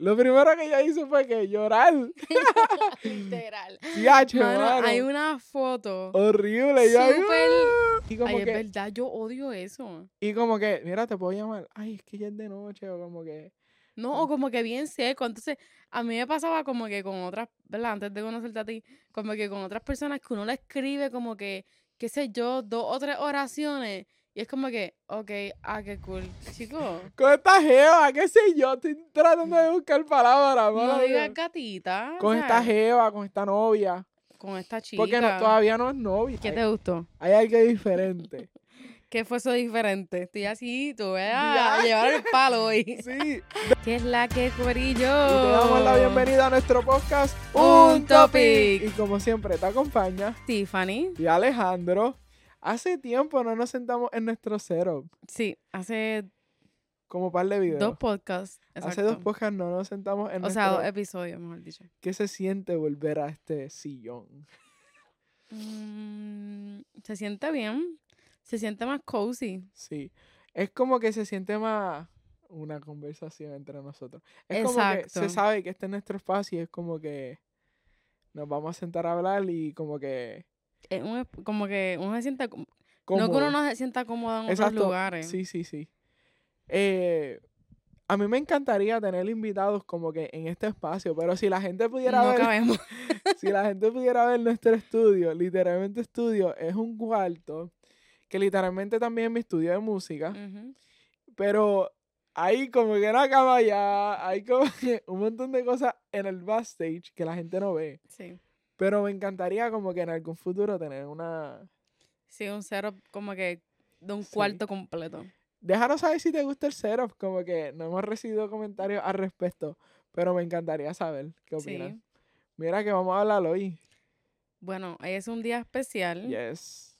Lo primero que ella hizo fue que llorar. Literal. Sí, hacho, Mano, mano. hay una foto. Horrible. Súper- y como Ay, es que, verdad, yo odio eso. y como que, mira, te puedo llamar. Ay, es que ya es de noche. O como que. No, o como que bien seco. Entonces, a mí me pasaba como que con otras, ¿verdad? Antes de conocerte a ti, como que con otras personas que uno le escribe como que, qué sé yo, dos o tres oraciones. Y es como que, ok, ah, qué cool. Chico, Con esta jeva, qué sé yo. Estoy tratando de buscar palabras. no digas gatita. Con esta jeva, con esta novia. Con esta chica. Porque no- todavía no es novia. ¿Qué hay, te gustó? hay algo diferente. ¿Qué fue eso diferente? Estoy así, tú voy a llevar el palo hoy. Sí. ¿Qué es la que corillo? Y te damos la bienvenida a nuestro podcast Un Topic. Y como siempre te acompaña Tiffany. y Alejandro. Hace tiempo no nos sentamos en nuestro setup, Sí, hace como par de videos. dos podcasts. Hace dos exacto. podcasts no nos sentamos en O sea, dos nuestro... episodios, mejor dicho. ¿Qué se siente volver a este sillón? Mm, se siente bien. Se siente más cozy. Sí. Es como que se siente más una conversación entre nosotros. Es como que se Exacto. sabe que este es nuestro espacio y es como que nos vamos a sentar a hablar y como que... Es un como que uno se sienta. como- No que cómodo. uno no se sienta cómodo en otros Exacto. lugares. Sí, sí, sí. Eh, a mí me encantaría tener invitados como que en este espacio, pero si la gente pudiera no ver, cabemos. si la gente pudiera ver nuestro estudio, literalmente estudio es un cuarto que literalmente también es mi estudio de música, pero hay como que una cama allá, hay como que un montón de cosas en el backstage que la gente no ve, Sí. Pero me encantaría como que en algún futuro tener una Sí, un setup como que de un Sí. cuarto completo. Déjanos saber si te gusta el setup, como que no hemos recibido comentarios al respecto, pero me encantaría saber qué opinan. Sí. Mira que vamos a hablar hoy. Bueno, hoy es un día especial Yes.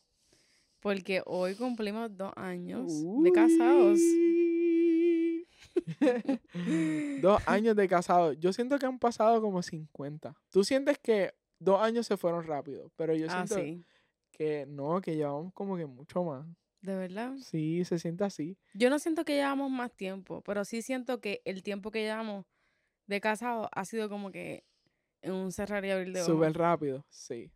porque hoy cumplimos dos años de casados. Dos años de casados. Yo siento que han pasado como 50. Tú sientes que dos años se fueron rápido, pero yo Ah, siento sí. que no, que llevamos como que mucho más. De verdad. Sí, se siente así. Yo no siento que llevamos más tiempo, pero sí siento que el tiempo que llevamos de casado ha sido como que en un cerrar y abrir de ojos. Súper rápido, sí.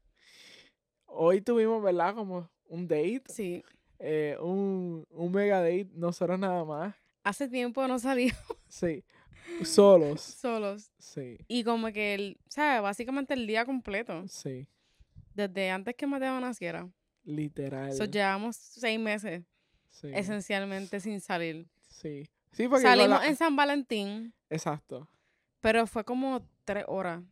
Hoy tuvimos, ¿verdad? Como un date. Sí. eh, un, un mega date, nosotros nada más. Hace tiempo no salíamos Sí. Solos. solos. Sí. Y como que, el, ¿sabes? Básicamente el día completo. Sí. Desde antes que Mateo naciera. Literal. So, llevamos seis meses sí. esencialmente sin salir. Sí. Sí, porque Salimos la- en San Valentín, Exacto. pero fue como tres horas.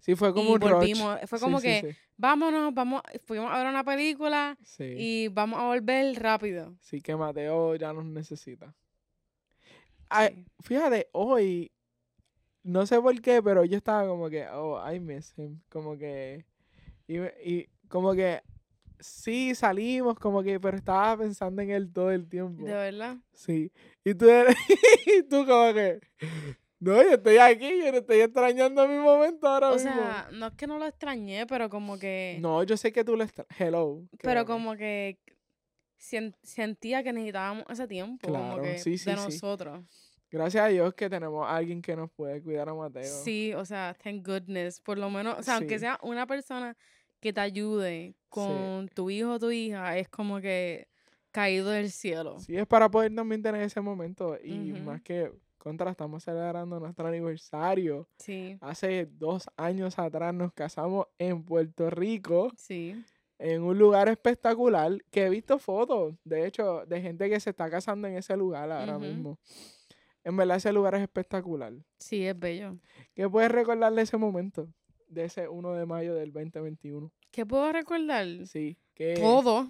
Sí, fue como y un rush. volvimos. Fue Sí, como sí, que, vámonos, vamos, fuimos a ver una película y vamos a volver rápido. Sí, que Mateo ya nos necesita. Ay, Sí. fíjate, hoy, no sé por qué, pero yo estaba como que, oh, I miss him. Como que, y, y como que, sí, salimos, como que, pero estaba pensando en él todo el tiempo. De verdad. Sí. Y tú, eres- y tú como que, no, yo estoy aquí, yo no estoy extrañando mi momento ahora O mismo. sea, no es que no lo extrañé, pero como que. no, yo sé que tú lo estás, hello. pero como que sentía que necesitábamos ese tiempo. Claro, como que sí, sí, de nosotros. Gracias a Dios que tenemos a alguien que nos puede cuidar a Mateo. Sí, o sea, thank goodness. Por lo menos, o sea, aunque sea una persona que te ayude con tu hijo o tu hija, es como que caído del cielo. Sí, es para poder también tener ese momento. Y más que contra, estamos celebrando nuestro aniversario. Sí, Hace dos años atrás nos casamos en Puerto Rico, sí. En un lugar espectacular, que he visto fotos, de hecho, de gente que se está casando en ese lugar ahora mismo. En verdad ese lugar es espectacular. Sí, es bello. ¿Qué puedes recordar de ese momento? De ese 1 de mayo del 2021. ¿Qué puedo recordar? Sí, que... Todo.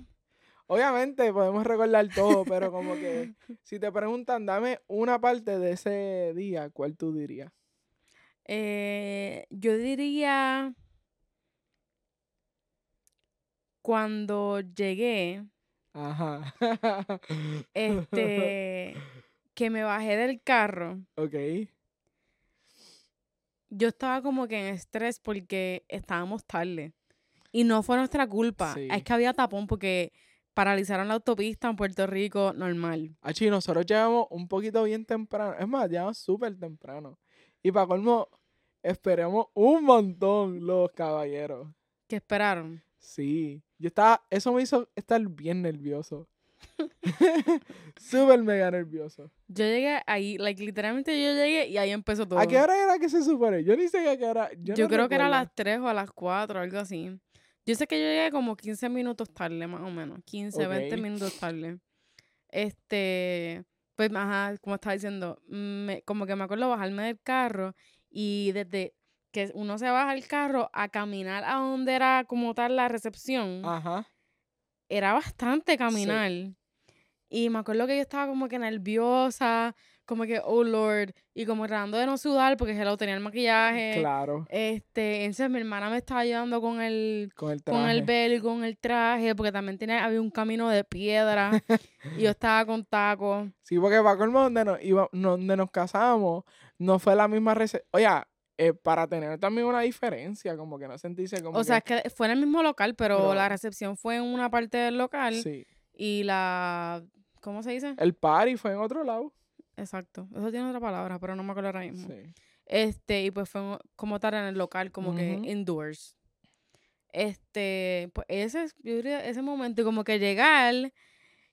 Obviamente podemos recordar todo, pero como que si te preguntan, dame una parte de ese día, ¿cuál tú dirías? Eh, yo diría cuando llegué, Ajá. este, que me bajé del carro, ok. yo estaba como que en estrés porque estábamos tarde. Y no fue nuestra culpa. Sí. Es que había tapón porque paralizaron la autopista en Puerto Rico normal. Achi, nosotros llegamos un poquito bien temprano. Es más, llegamos súper temprano. Y para colmo, esperemos un montón los caballeros. ¿Qué esperaron? Sí. Yo estaba, eso me hizo estar bien nervioso. Súper mega nervioso. Yo llegué ahí, like, literalmente yo llegué y ahí empezó todo. ¿A qué hora era que se supone? Yo ni sé a qué hora. Yo, Yo, no creo que era a las 3 o a las 4, algo así. Yo sé que yo llegué como 15 minutos tarde, más o menos. 15, 20 Ok. minutos tarde. Este, pues, ajá, como estaba diciendo, me, como que me acuerdo bajarme del carro y desde que uno se baja del carro a caminar a donde era como tal la recepción, Ajá. era bastante caminar. Y me acuerdo que yo estaba como que nerviosa, como que, oh Lord, y como tratando de no sudar porque hello, tenía el maquillaje. Claro. Este, entonces mi hermana me estaba ayudando con el, Con el traje. con el velo y con el traje, porque también tenía, había un camino de piedra y yo estaba con tacos. Sí, porque para colmo donde nos, iba, no- donde nos casamos, no fue la misma recepción. Oye, eh, para tener también una diferencia, como que no sentirse como O sea, es que fue en el mismo local, pero, la recepción fue en una parte del local Sí. y la, ¿cómo se dice? El party fue en otro lado. Exacto. Eso tiene otra palabra, pero no me acuerdo ahora mismo. Sí. Este, y pues fue como tal en el local, como que indoors. Este, pues ese, es- yo diría ese momento, y como que llegar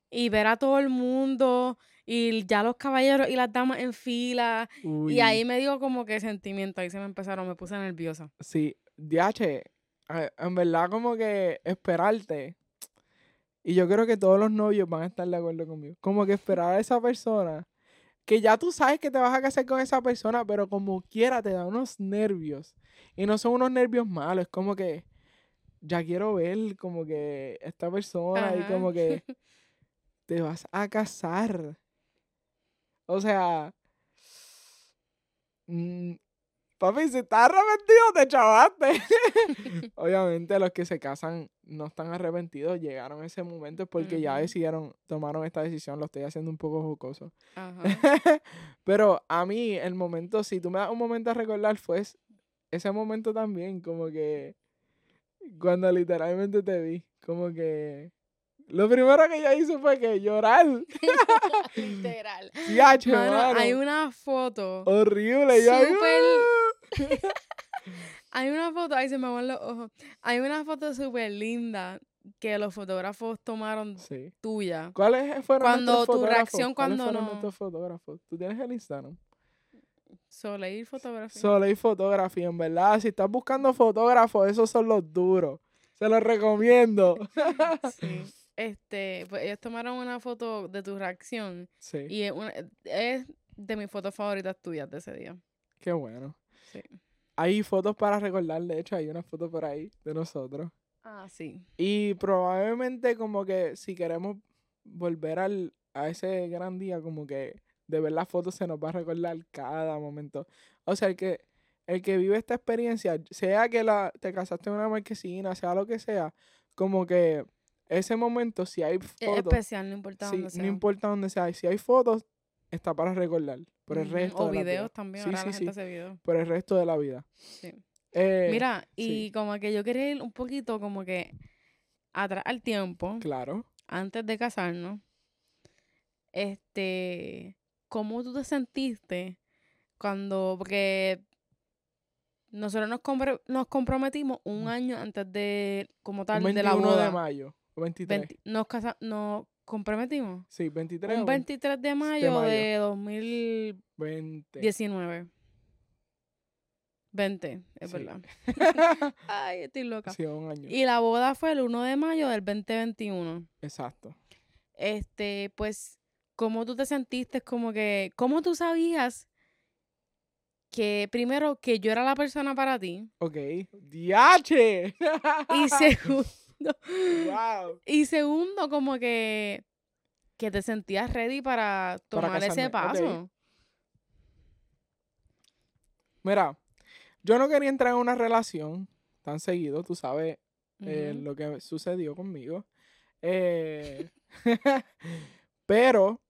y ver a todo el mundo y ya los caballeros y las damas en fila. Uy, Y ahí me dio como que sentimiento, ahí se me empezaron, me puse nerviosa. Sí, DH, eh, en verdad como que esperarte. Y yo creo que todos los novios van a estar de acuerdo conmigo. Como que esperar a esa persona. Que ya tú sabes que te vas a casar con esa persona, pero como quiera te da unos nervios. Y no son unos nervios malos, es como que ya quiero ver como que esta persona y como que te vas a casar. O sea, mm, papi, si estás arrepentido, te chavaste. Obviamente los que se casan no están arrepentidos, llegaron a ese momento porque ya decidieron, tomaron esta decisión, lo estoy haciendo un poco jocoso. Ajá. Pero a mí el momento, si tú me das un momento a recordar, fue es- ese momento también, como que cuando literalmente te vi, como que lo primero que ella hizo fue que llorar. Literal. Mano, mano. hay una foto. Horrible. Hay una foto, ahí se me van los ojos. Hay una foto súper linda que los fotógrafos tomaron Sí. tuya. ¿Cuáles fueron Cuando tu fotógrafos? reacción ¿Cuáles cuando fueron no- nuestros fotógrafos? ¿Tú tienes el Instagram? Soleil fotografía. Soleil Photography, en verdad. Si estás buscando fotógrafos, esos son los duros. Se los recomiendo. Sí. Este, pues ellos tomaron una foto de tu reacción Sí. y es, una- es de mis fotos favoritas tuyas de ese día. Qué bueno. Sí. Hay fotos para recordar, de hecho, hay una foto por ahí de nosotros. Ah, sí. Y probablemente como que si queremos volver al, a ese gran día, como que de ver las fotos se nos va a recordar cada momento. O sea, el que, el que vive esta experiencia, sea que la, te casaste en una marquesina, sea lo que sea, como que ese momento, si hay Es fotos, especial, no importa dónde sea. no importa dónde sea, si hay fotos, está para recordar por el resto O de la vida. videos también, Sí, ahora sí, la gente sí. hace videos. Por el resto de la vida. Sí. Eh, Mira, y como que yo quería ir un poquito como que atrás al tiempo, Claro. antes de casarnos. Este, ¿cómo tú te sentiste cuando, porque nosotros nos, compre- nos comprometimos un Mm. año antes de, como tal, Un de la 21 boda. de mayo. O 23. 20 nos, casa- nos comprometimos. Sí, 23 Un o 23 de mayo, mayo. de 2019. 20. 20, es Sí. verdad. Ay, estoy loca. Sí, un año. Y la boda fue el 1 de mayo del 2021. Exacto. Este, pues, ¿cómo tú te sentiste? Como que, ¿cómo tú sabías que, primero, que yo era la persona para ti? Ok. ¡Diache! Y segundo, ¡Wow! y segundo, como que, que te sentías ready para tomar ese paso. Mira, yo no quería entrar en una relación tan seguido, tú sabes eh, lo que sucedió conmigo. Eh, pero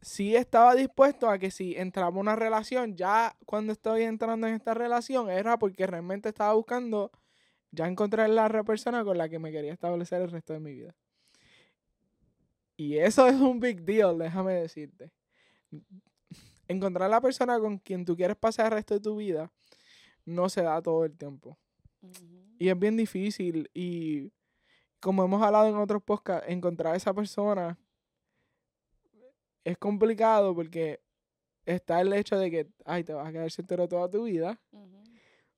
sí estaba dispuesto a que si entraba en una relación, ya cuando estoy entrando en esta relación, era porque realmente estaba buscando ya encontrar la persona con la que me quería establecer el resto de mi vida. Y eso es un big deal, déjame decirte. encontrar la persona con quien tú quieres pasar el resto de tu vida no se da todo el tiempo. Y es bien difícil. Y como hemos hablado en otros podcasts, encontrar a esa persona es complicado porque está el hecho de que, ay, te vas a quedar soltero toda tu vida.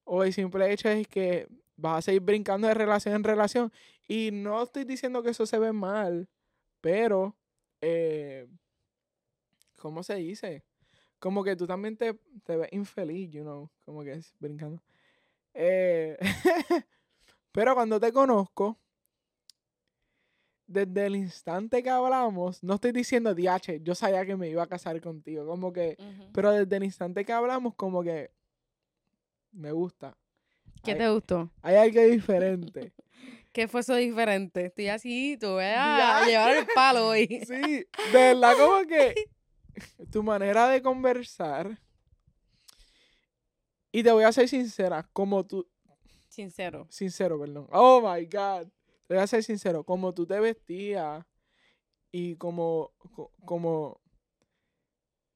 O el simple hecho es que vas a seguir brincando de relación en relación. Y no estoy diciendo que eso se ve mal, pero, eh, ¿cómo se dice? Como que tú también te, te ves infeliz, you know, como que es brincando. Eh, pero cuando te conozco, desde el instante que hablamos, no estoy diciendo, DH, yo sabía que me iba a casar contigo, como que, pero desde el instante que hablamos, como que me gusta. ¿Qué te gustó? Hay algo diferente. ¿Qué fue eso diferente? Estoy así, tú voy a llevar el palo hoy. Sí, de verdad, como que tu manera de conversar. Y te voy a ser sincera, como tú. Sincero. Sincero, perdón. Oh my God. Te voy a ser sincero, como tú te vestías y como. como.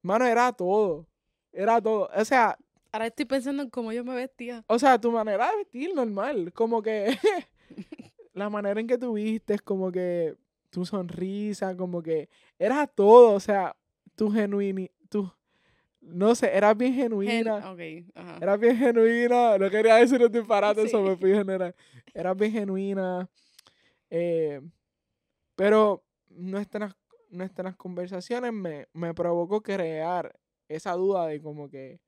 Mano, era todo. Era todo. O sea. Ahora estoy pensando en cómo yo me vestía. O sea, tu manera de vestir normal. Como que. la manera en que tú vistes, como que. Tu sonrisa, como que. Era todo. O sea, tu genuini, tu, no sé, eras bien genuina. Gen ajá. Eras bien genuina. No quería decir un disparate, eso me fui general. Eras bien genuina. Eh, pero nuestras, nuestras conversaciones me, me provocó crear esa duda de como que.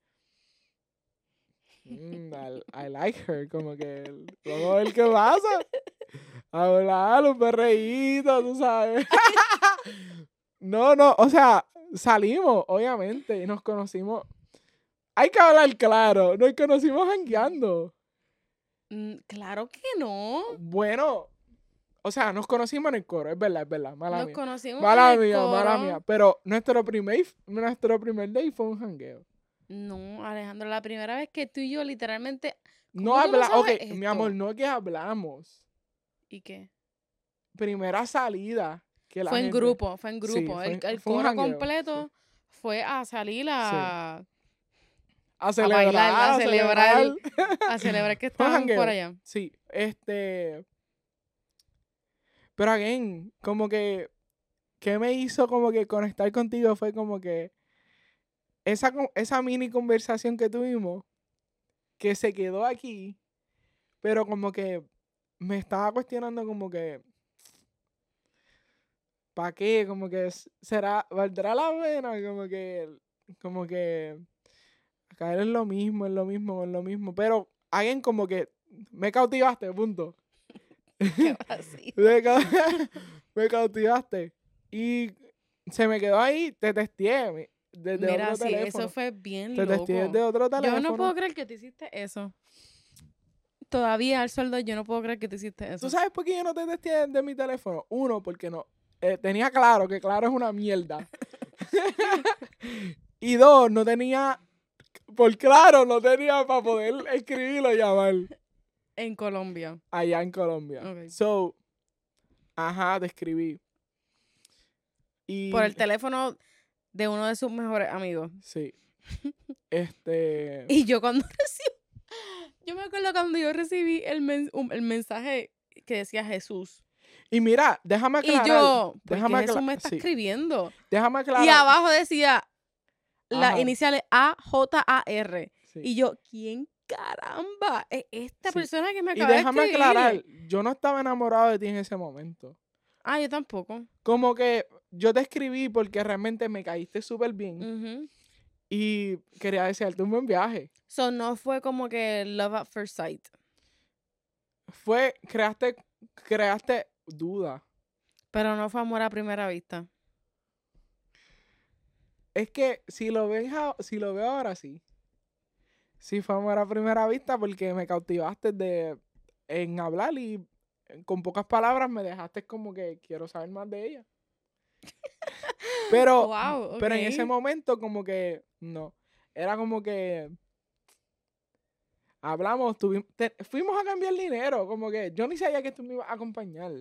Mm, I, like her, como que. Vamos a ver qué pasa. Hablar, un perreíto, tú sabes. no, no, o sea, salimos, obviamente, y nos conocimos. Hay que hablar claro, nos conocimos jangueando. Mm, claro que no. Bueno, o sea, nos conocimos en el coro, es verdad, es verdad. Mala nos mía. conocimos mala en el mía, coro. mala mía. Pero nuestro primer, nuestro primer day fue un jangueo. No, Alejandro, la primera vez que tú y yo literalmente. No ¿Cómo tú no hablamos, ok, mi amor, no es que hablamos. ¿Y qué? Primera salida. Que la Fue en grupo, fue en Sí, grupo. fue el el fue coro jangueo, completo fue a salir a, A celebrar, bailar, a a celebrar. celebrar. a celebrar que estaban por allá. Sí, este. Pero again, como que. ¿Qué me hizo como que conectar contigo? Fue como que. Esa, esa mini conversación que tuvimos, que se quedó aquí, pero como que me estaba cuestionando como que. ¿Para qué? Como que será, valdrá la pena, como que, como que caer en lo mismo, en lo mismo, en lo mismo. Pero alguien como que me cautivaste, punto. Me, me cautivaste. Y se me quedó ahí, te testé desde Mira, otro sí, teléfono. eso fue bien te loco. desde otro teléfono. Yo no puedo creer que tú hiciste eso. Todavía al sueldo yo no puedo creer que tú hiciste eso. ¿Tú sabes por qué yo no te testé desde mi teléfono? Uno, porque no. eh, tenía claro que claro es una mierda. y dos, no tenía. Por claro, no tenía para poder escribirlo y llamar En Colombia. allá en Colombia. Ok. So, ajá, te escribí. Y, Por el teléfono de uno de sus mejores amigos. Sí. Este. Y yo cuando recibí, yo me acuerdo cuando yo recibí el, men- un- el mensaje que decía Jesús. Y mira, déjame Y aclarar. yo, ¿por déjame Jesús me está sí. escribiendo? Déjame aclarar. Y abajo decía las iniciales A-J-A-R. Sí. Y yo, ¿quién caramba? Es esta Sí. persona que me Y acaba de déjame escribir. aclarar, yo no estaba enamorado de ti en ese momento. Ah, yo tampoco. Como que yo te escribí porque realmente me caíste súper bien y quería desearte un buen viaje. So, no fue como que love at first sight. Fue, creaste, creaste duda. Pero no fue amor a primera vista. Es que si lo ves, si lo veo ahora sí. Sí fue amor a primera vista porque me cautivaste de en hablar y con pocas palabras me dejaste como que quiero saber más de ella. Pero, wow, pero en ese momento como que no. Era como que hablamos, tuvimos, te- fuimos a cambiar dinero, como que yo ni sabía que tú me ibas a acompañar.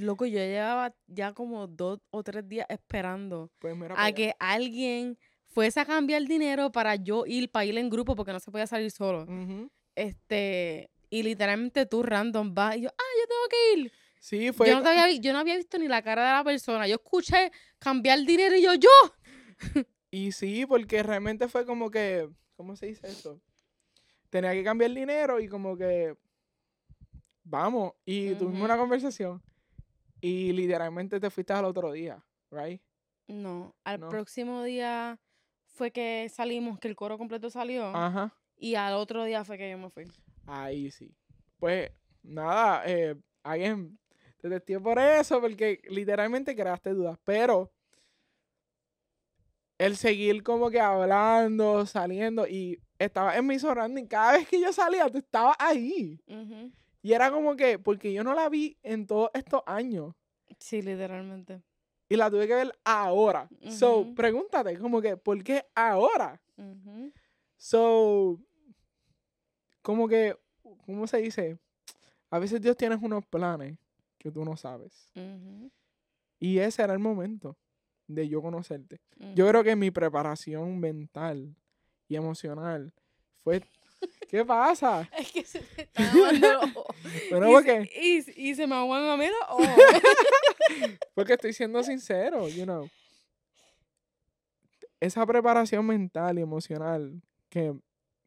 Loco, yo llevaba ya como dos o tres días esperando Pues mira, a allá. que alguien fuese a cambiar dinero para yo ir, para ir en grupo, porque no se podía salir solo. Este, y literalmente tú random vas y yo, ah, yo tengo que ir. Sí, fue. Yo no, te había, yo no había visto ni la cara de la persona. Yo escuché cambiar dinero y yo, yo. Y sí, porque realmente fue como que. ¿Cómo se dice eso? Tenía que cambiar dinero y como que. Vamos. Y tuvimos una conversación. Y literalmente te fuiste al otro día, ¿right? No, al No. próximo día fue que salimos, que el coro completo salió. Ajá. Y al otro día fue que yo me fui. Ahí sí. Pues nada, eh, alguien te testió por eso, porque literalmente creaste dudas. Pero el seguir como que hablando, saliendo, y estaba en mi surrounding, cada vez que yo salía, tú estabas ahí. Y era como que, porque yo no la vi en todos estos años. Sí, literalmente. Y la tuve que ver ahora. So, pregúntate, como que, ¿por qué ahora? So, como que, ¿cómo se dice? A veces Dios tiene unos planes que tú no sabes. Y ese era el momento de yo conocerte. Yo creo que mi preparación mental y emocional fue... ¿Qué pasa? Es que se me está ojos. Bueno, y, porque, se, y, y se me aguan a mí los ojos. porque estoy siendo sincero, you know. Esa preparación mental y emocional que,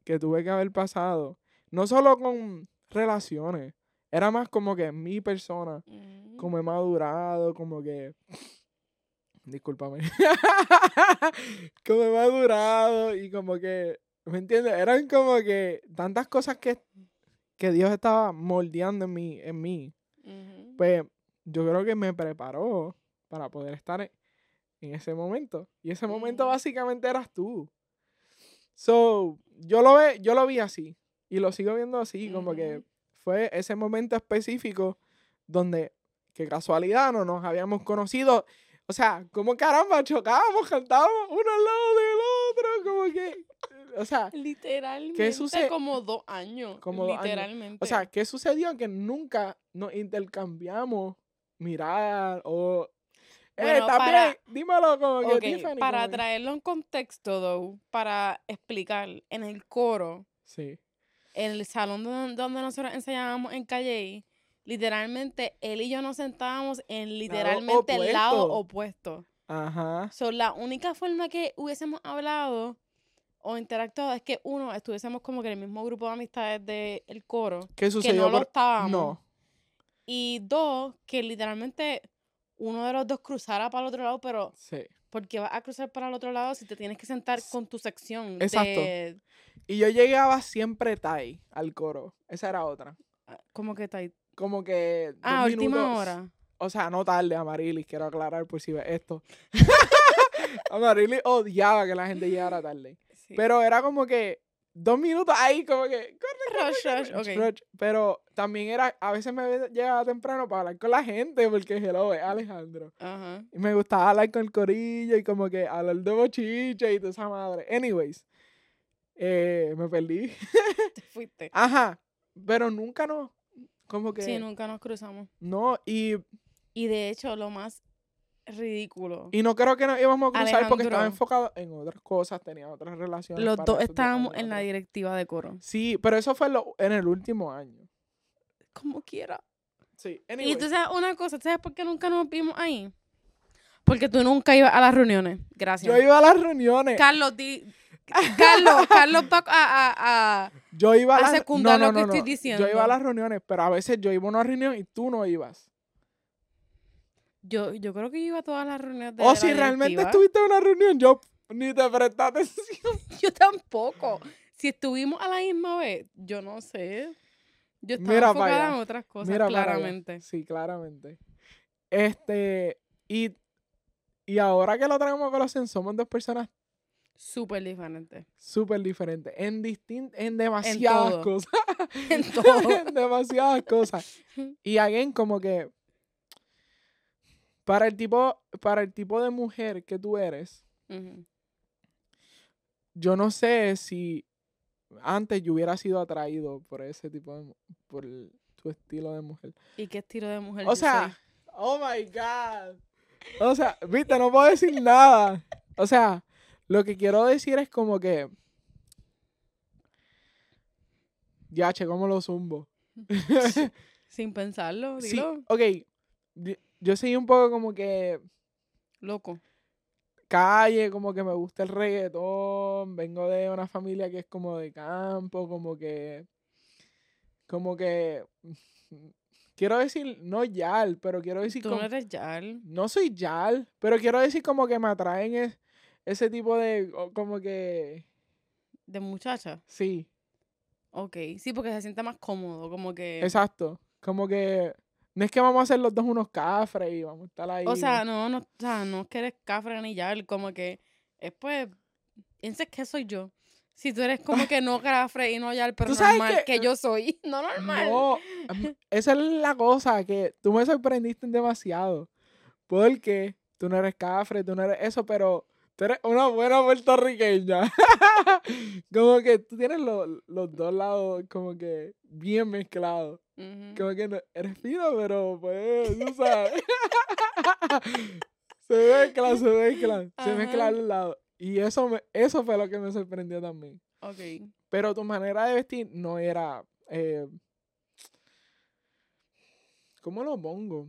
que tuve que haber pasado, no solo con relaciones, era más como que mi persona, Ujú. como he madurado, como que... Discúlpame. como he madurado y como que... ¿Me entiendes? Eran como que tantas cosas que, que Dios estaba moldeando en mí, en mí. Pues yo creo que me preparó para poder estar en, en ese momento. Y ese momento Ujú. básicamente eras tú. So, yo lo, ve, yo lo vi así. Y lo sigo viendo así, como que. Fue ese momento específico donde, que casualidad, no nos habíamos conocido. O sea, como caramba, chocábamos, cantábamos uno al lado del otro, como que, o sea, Literalmente. sucede- Como dos años. Como años. literalmente. o sea, ¿qué sucedió? Que nunca nos intercambiamos mirar o... Eh, Bueno, ¿estás para-? Dímelo como que Tiffany, para como traerlo en contexto, though, para explicar, en el coro, Sí, el salón donde, donde nosotros enseñábamos en Calle, literalmente él y yo nos sentábamos en literalmente el lado opuesto. ajá, So, la única forma que hubiésemos hablado o interactuado es que, uno, estuviésemos como que en el mismo grupo de amistades del coro, ¿qué que sucedió? no lo estábamos. No, Y dos, que literalmente uno de los dos cruzara para el otro lado, pero sí. ¿por qué vas a cruzar para el otro lado si te tienes que sentar con tu sección? Exacto. De, Y yo llegaba siempre tai al coro. Esa era otra. ¿Cómo que ahí? Como que. dos Ah, última minutos- hora. O sea, no tarde, Amarilis, quiero aclarar por si ves esto. Amarilis odiaba que la gente llegara tarde. Sí. Pero era como que dos minutos ahí, como que. Rush, rush, rush, rush. Pero también era. A veces me llegaba temprano para hablar con la gente, porque hello, es Alejandro. Ajá. Y me gustaba hablar con el corillo y como que hablar de bochiche y toda esa madre. Anyways, eh, me perdí. Te fuiste. Ajá, pero nunca no. Como que. Sí, nunca nos cruzamos. No, y, Y de hecho, lo más ridículo. y no creo que nos íbamos a cruzar porque estaba enfocado en otras cosas, tenía otras relaciones. Los dos estábamos en la directiva de coro. Sí, pero eso fue lo- en el último año. Como quiera. Sí, Y tú sabes una cosa, ¿sabes por qué nunca nos vimos ahí? Porque tú nunca ibas a las reuniones. Gracias. yo iba a las reuniones. Carlos, di... Carlos, Carlos va a, a, a- Yo iba a las secundar no, lo no, que no, estoy no. Yo diciendo. iba a las reuniones, pero a veces yo iba a una reunión y tú no ibas. Yo, yo creo que yo iba a todas las reuniones de O la si realmente estuviste en una reunión, yo ni te presté atención. Yo tampoco. Si estuvimos a la misma vez, yo no sé. Yo estaba Mira enfocada en otras cosas, Mira claramente. Sí, claramente. Este, y, y ahora que lo traemos a colación, somos dos personas Súper diferente. súper diferentes. En distin en demasiadas cosas. En todo. en demasiadas cosas. Y alguien como que para el tipo, para el tipo de mujer que tú eres, yo no sé si antes yo hubiera sido atraído por ese tipo de por el- tu estilo de mujer. ¿Y qué estilo de mujer O sea, soy? oh my god. O sea, viste, no puedo decir nada. O sea, Lo que quiero decir es como que. Ya, che, ¿cómo lo zumbo? Sin pensarlo, Sí, dilo. ok. di- Yo soy un poco como que Loco. calle, como que me gusta el reggaetón. Vengo de una familia que es como de campo, como que. Como que. Quiero decir, no yal, pero quiero decir Tú como. no eres Yal. No soy yal, pero quiero decir como que me atraen es- ese tipo de. Como que. De muchacha. Sí, Ok. Sí, porque se siente más cómodo. Como que. exacto. Como que. No es que vamos a hacer los dos unos cafres y vamos a estar ahí. O sea, no, no, o sea, no es que eres cafre ni Yal. Como que. Es pues. Piensas que soy yo. Si tú eres como que no cafre y no Yal, pero normal, que- que, yo soy. No normal. No, am- esa es la cosa que tú me sorprendiste demasiado. Porque tú no eres cafre, tú no eres eso, pero tú eres una buena puertorriqueña. como que tú tienes lo- los dos lados como que bien mezclados. Como que no- eres fino, pero pues, tú sabes. se mezclan, se mezclan, se mezclan los lados. Y eso, me, eso fue lo que me sorprendió también. Ok. Pero tu manera de vestir no era. eh, ¿Cómo lo pongo?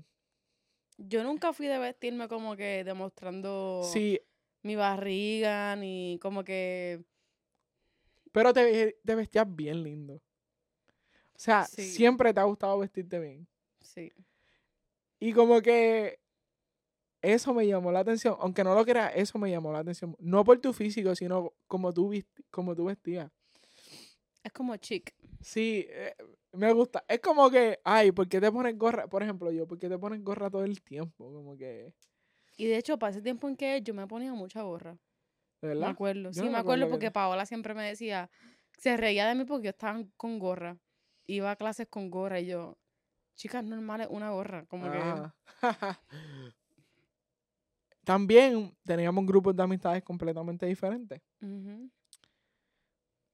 Yo nunca fui de vestirme como que demostrando Sí, mi barriga, ni como que. pero te, ve- te vestías bien lindo. O sea, Sí. siempre te ha gustado vestirte bien. Sí. Y como que eso me llamó la atención. Aunque no lo creas, eso me llamó la atención. No por tu físico, sino como tú, como tú vestías. Es como chic. Sí, eh, me gusta. Es como que, ay, ¿por qué te pones gorra? Por ejemplo, yo, ¿por qué te pones gorra todo el tiempo? Como que, Y de hecho, para ese tiempo en que yo me ponía mucha gorra. ¿de Me verdad? acuerdo. Yo Sí, no me me acuerdo acuerdo que porque Paola siempre me decía, se reía de mí porque yo estaba con gorra. Iba a clases con gorra y yo, chicas normales, una gorra. Como que. También teníamos grupos de amistades completamente diferentes.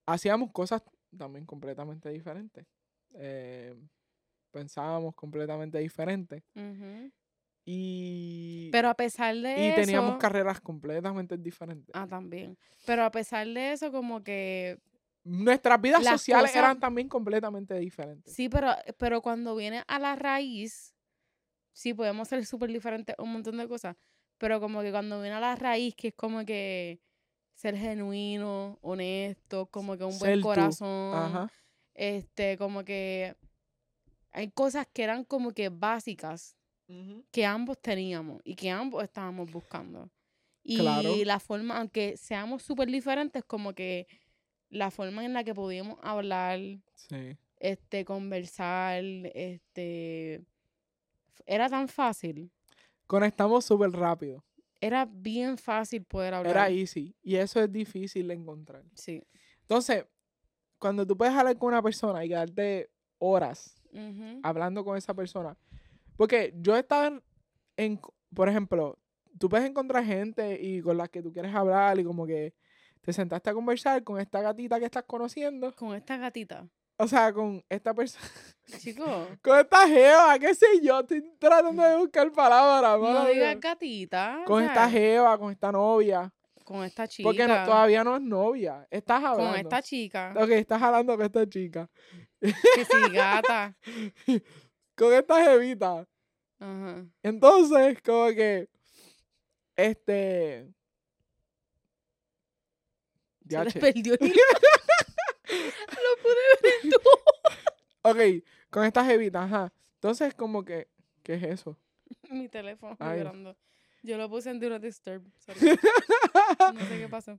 Hacíamos cosas también completamente diferentes. Eh, pensábamos completamente diferentes. ujú. Y, Pero a pesar de y eso. teníamos carreras completamente diferentes. Ah, también. Pero a pesar de eso, como que. Nuestras vidas sociales cosas- eran también completamente diferentes. Sí, pero, pero cuando viene a la raíz, sí podemos ser súper diferentes un montón de cosas. Pero como que cuando viene a la raíz, que es como que ser genuino, honesto, como que un buen Ser corazón. Ajá. Este, como que hay cosas que eran como que básicas que ambos teníamos y que ambos estábamos buscando. Y Claro. la forma, aunque seamos súper diferentes, como que la forma en la que podíamos hablar, Sí. este, conversar, este, era tan fácil. Conectamos súper rápido. Era bien fácil poder hablar. Era easy. Y eso es difícil de encontrar. Sí. Entonces, cuando tú puedes hablar con una persona y quedarte horas hablando con esa persona. Porque yo estaba en, en- por ejemplo, tú puedes encontrar gente y con la que tú quieres hablar y como que te sentaste a conversar con esta gatita que estás conociendo. Con esta gatita. O sea, con esta persona, Chico, con esta jeva, qué sé yo, estoy tratando de buscar palabras. no digas gatita. o Con esta jeva, con esta novia. Con esta chica. Porque no- todavía no es novia. Estás hablando. Con esta chica. Ok, estás hablando con esta chica. Que sí, gata. Con esta jevita. Entonces, como que, este... Se Ya, che. perdió el. Lo pude ver en tu Ok, con esta jevita, ajá. Entonces, como que, ¿qué es eso? Mi teléfono Ay. vibrando. Yo lo puse en Do Not Disturb. sorry. No sé qué pasó.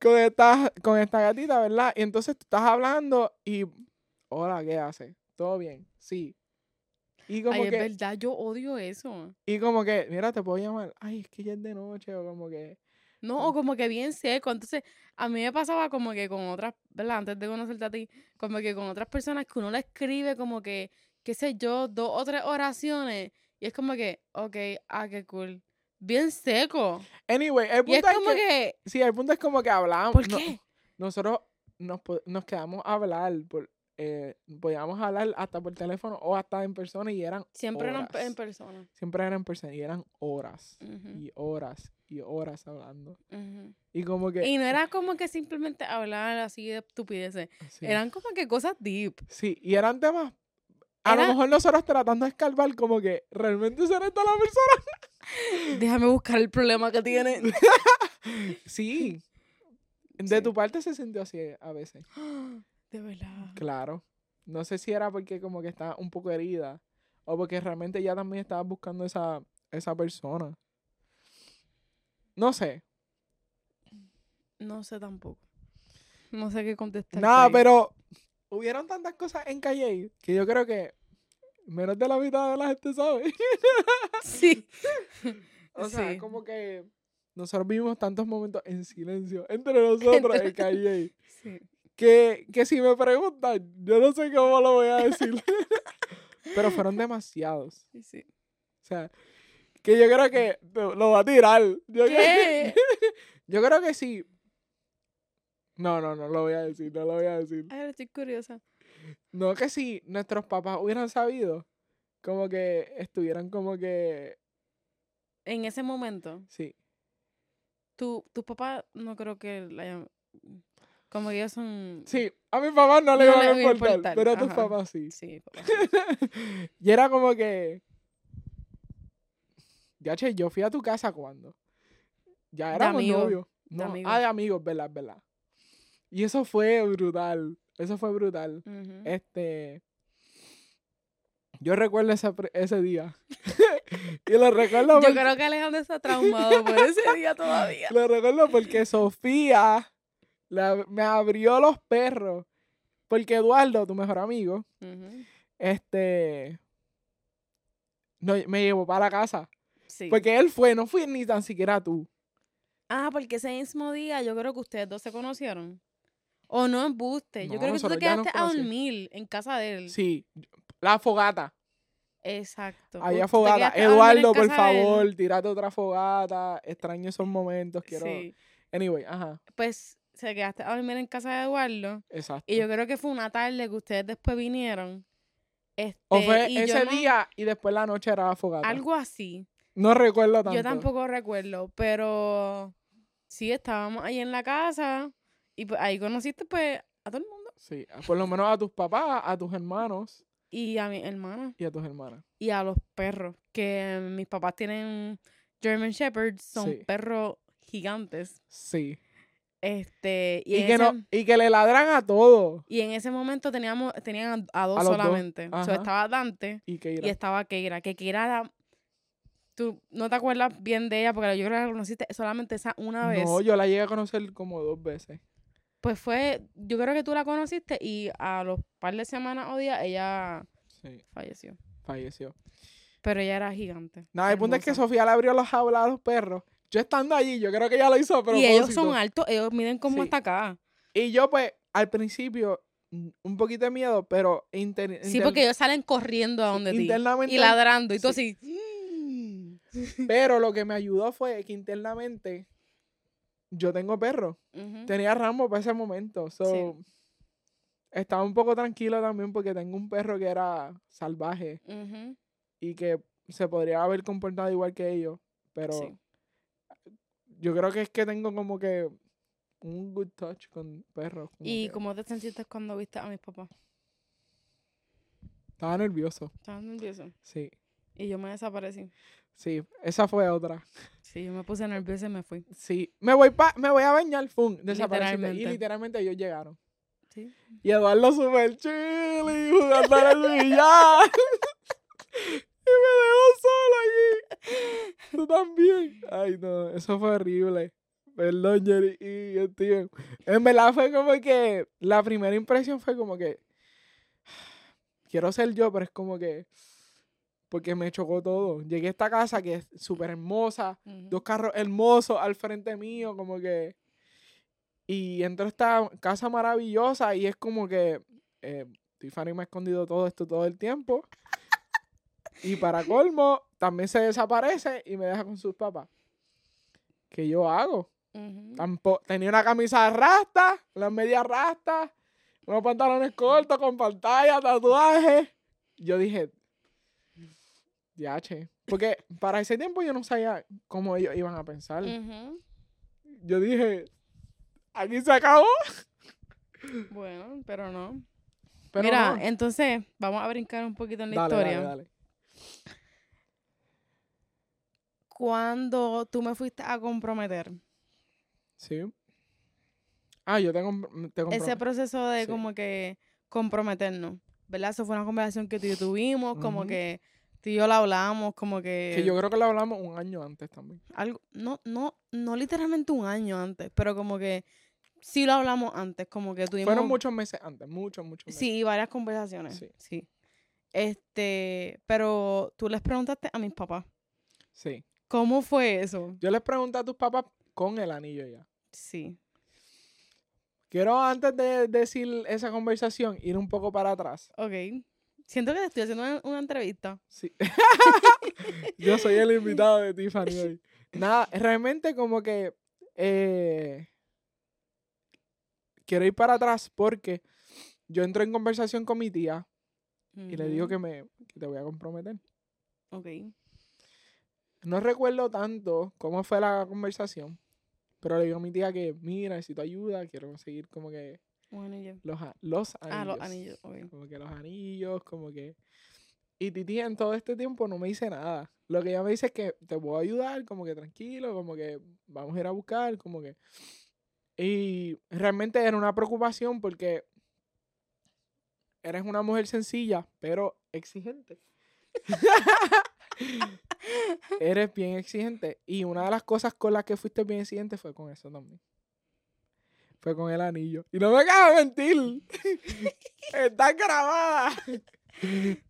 con, esta, con esta gatita, ¿verdad? Y entonces tú estás hablando y, hola, ¿qué haces? ¿Todo bien? Sí. Y como Ay, es que, verdad, yo odio eso. y como que, mira, te puedo llamar. Ay, es que ya es de noche o como que... No, o como que bien seco. Entonces, a mí me pasaba como que con otras, ¿verdad? Antes de conocerte a ti, como que con otras personas que uno le escribe como que, qué sé yo, dos o tres oraciones. Y es como que, ok, ah, qué cool. Bien seco. Anyway, el Y es punto es, como que, que, Sí, el punto es como que hablamos. ¿por no- qué? nosotros nos, nos quedamos a hablar por eh, podíamos hablar hasta por teléfono o hasta en persona y eran Siempre eran pe- en horas. persona. Siempre eran en persona y eran horas y horas y horas hablando. Y como que... Y no era como que simplemente hablar así de estupideces. sí, Eran como que cosas deep. sí, y eran temas... A lo mejor nosotros tratando de escarbar como que realmente será esta la persona. Déjame buscar el problema que tiene. Sí. De Sí. tu parte se sintió así a veces. De verdad. Claro. No sé si era porque como que estaba un poco herida o porque realmente ya también estaba buscando esa, esa persona. No sé. No sé tampoco. No sé qué contestar. Nada, pero hubieron tantas cosas en Calle que yo creo que menos de la mitad de la gente sabe. Sí. o sea, Sí. como que nosotros vivimos tantos momentos en silencio entre nosotros en Calle Sí. Que, que si me preguntan, yo no sé cómo lo voy a decir. pero fueron demasiados. Sí, sí. O sea, que yo creo que lo va a tirar. Yo, creo- ¿Qué? yo creo que sí. No, no, no lo voy a decir, no lo voy a decir. Ay, ahora estoy curiosa. No que si nuestros papás hubieran sabido, como que estuvieran como que... En ese momento, Sí, tu, tu papá no creo que la hayan- Como ellos son... sí, a mis papás no le No iban a importar, importar, pero a tus papás sí. Sí, papá. y era como que... Ya, che, yo fui a tu casa cuando. Ya De éramos amigos, novios. de No, amigos. Ah, de amigos, verdad, verdad. Y eso fue brutal. Eso fue brutal. Este. Yo recuerdo ese, ese día. y lo recuerdo Yo porque, creo que Alejandro está traumado por ese día todavía. lo recuerdo porque Sofía la- me abrió los perros. Porque Eduardo, tu mejor amigo, este. No, me llevó para la casa. Sí. Porque él fue, no fui ni tan siquiera tú. Ah, porque ese mismo día yo creo que ustedes dos se conocieron. O no embuste. Yo No, creo que tú te quedaste a dormir en casa de él. Sí, la fogata. Exacto. Había fogata. Eduardo, por favor, tírate otra fogata. Extraño esos momentos. Quiero. Sí. Anyway, ajá. Pues se quedaste a dormir en casa de Eduardo. Exacto. Y yo creo que fue una tarde que ustedes después vinieron. Este, o fue y ese no- día y después la noche era la fogata. Algo así. No recuerdo tanto. Yo tampoco recuerdo, pero sí estábamos ahí en la casa y pues ahí conociste pues a todo el mundo Sí, por lo menos a tus papás, a tus hermanos y a mi hermana y a tus hermanas. y a los perros, que mis papás tienen German Shepherds, son Sí. perros gigantes. Sí. Este, y, que, ese, no, y que le ladran a todos. y en ese momento teníamos tenían a, a dos A dos, solamente. So, ajá. estaba Dante Y que y estaba Keira, que Keira era tú no te acuerdas bien de ella porque yo creo que la conociste solamente esa una vez. No, yo la llegué a conocer como dos veces. Pues fue, yo creo que tú la conociste y a los par de semanas o días ella Sí, falleció. falleció. Pero ella era gigante. Nada, el punto es que. Sofía le abrió los jaulas a los perros. Yo estando allí, yo creo que ella lo hizo a Y ellos son altos, ellos miden como Sí. hasta acá. Y yo, pues, al principio, mm, un poquito de miedo, pero inter- Sí, inter- porque ellos salen corriendo a sí, donde ti. internamente. Y ladrando y sí. así. Pero lo que me ayudó fue que internamente yo tengo perro. Tenía Rambo para ese momento. So, Estaba un poco tranquilo también porque tengo un perro que era salvaje Ujú. y que se podría haber comportado igual que ellos. Pero Sí. Yo creo que es que tengo como que un good touch con perros. como ¿Y que cómo te sentiste cuando viste a mis papás? Estaba nervioso. Estabas nervioso. Sí, Y yo me desaparecí. sí. Esa fue otra. Sí, yo me puse nerviosa y me fui. Sí. Me voy, pa me voy a bañar, fum. Desapareciste. Y Literalmente. ellos llegaron. Sí. Y Eduardo super chilly, jugando al billar. y me dejó solo allí. Tú también. Ay, no, eso fue horrible. Perdón, Jerry y Steven. En verdad fue como que la primera impresión fue como que quiero ser yo, pero es como que porque me chocó todo. Llegué a esta casa que es súper hermosa, dos carros hermosos al frente mío, como que. Y entro a esta casa maravillosa y es como que. Eh, Tiffany me ha escondido todo esto todo el tiempo. Y para colmo, también se desaparece y me deja con sus papás. ¿Qué yo hago? Tampo- tenía una camisa rasta, las medias rastas, unos pantalones cortos con pantalla, tatuajes. Yo dije, ya, che. Porque para ese tiempo yo no sabía cómo ellos iban a pensar. Yo dije, aquí se acabó. Bueno, pero no. Pero Mira, no. entonces, vamos a brincar un poquito en la Dale, historia. dale, dale. Cuando tú me fuiste a comprometer, Sí. Ah, yo te, compro- te ese proceso de Sí. como que comprometernos, ¿verdad? Eso fue una conversación que tú y yo tuvimos, como que tú y yo la hablamos, como que... Que yo creo que lo hablamos un año antes también. algo, no, no, no literalmente un año antes, pero como que sí lo hablamos antes, como que tuvimos... Fueron muchos meses antes, muchos, muchos meses. Sí, varias conversaciones. Sí. Sí. Este, pero tú les preguntaste a mis papás, Sí. ¿Cómo fue eso? Yo les pregunté a tus papás con el anillo ya. Sí. Quiero antes de decir esa conversación ir un poco para atrás. Ok. Siento que te estoy haciendo una, una entrevista. Sí. Yo soy el invitado de Tiffany hoy. Nada, realmente como que eh, quiero ir para atrás porque yo entro en conversación con mi tía y le digo que me que te voy a comprometer. Ok. No recuerdo tanto cómo fue la conversación, pero le digo a mi tía que, mira, necesito ayuda, quiero conseguir como que Un anillo. los, a- los anillos. Ah, los anillos. Ok. Como que los anillos, como que... Y Titi en todo este tiempo no me dice nada. Lo que ella me dice es que te puedo ayudar, como que tranquilo, como que vamos a ir a buscar, como que... Y realmente era una preocupación porque eres una mujer sencilla, pero exigente. eres bien exigente. Y una de las cosas con las que fuiste bien exigente fue con eso también. Fue con el anillo. Y no me acabas de mentir. Está grabada.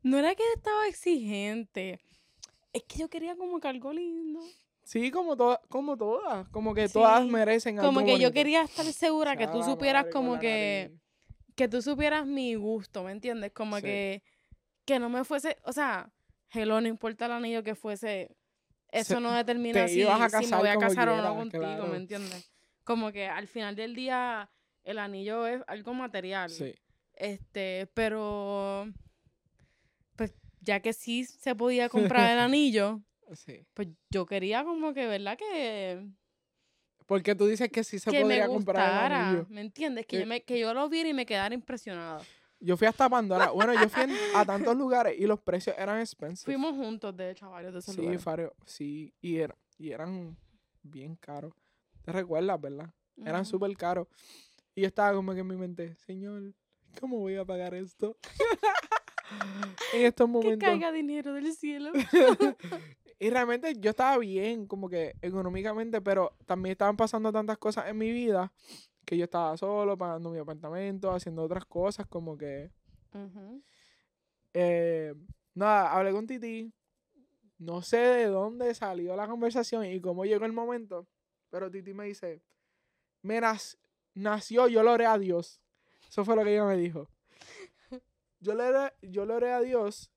No era que estaba exigente. Es que yo quería como que algo lindo. Sí, como, todas como todas. Como que todas merecen algo Como que yo quería estar segura que tú supieras madre como que... nariz. que tú supieras mi gusto, ¿me entiendes? Como Sí. que, que no me fuese, o sea, hello, no importa el anillo que fuese, eso Se- no determina te si, si me voy a casar o no contigo, claro. ¿me entiendes? Como que al final del día el anillo es algo material. Sí. Este, pero pues ya que sí se podía comprar el anillo, Sí. pues yo quería como que, ¿verdad? Que, Porque tú dices que sí se que me podría comprar el gustara, anillo. ¿me entiendes? Que, yo me, que yo lo viera y me quedara impresionada. Yo fui hasta Pandora. Bueno, yo fui en- a tantos lugares y los precios eran expensive. Fuimos juntos, de hecho, a varios de esos Sí, lugares. Sí. Y, era- y eran bien caros. ¿Te recuerdas, verdad? Eran súper caros. Y yo estaba como que en mi mente, señor, ¿cómo voy a pagar esto? en estos Que momentos. caiga dinero del cielo. y realmente yo estaba bien, como que económicamente, pero también estaban pasando tantas cosas en mi vida que yo estaba solo, pagando mi apartamento, haciendo otras cosas, como que... Eh, nada, hablé con Titi. No sé de dónde salió la conversación y cómo llegó el momento, pero Titi me dice, me nac- nació, yo lo oré a Dios. Eso fue lo que ella me dijo. Yo le oré, yo le oré a Dios.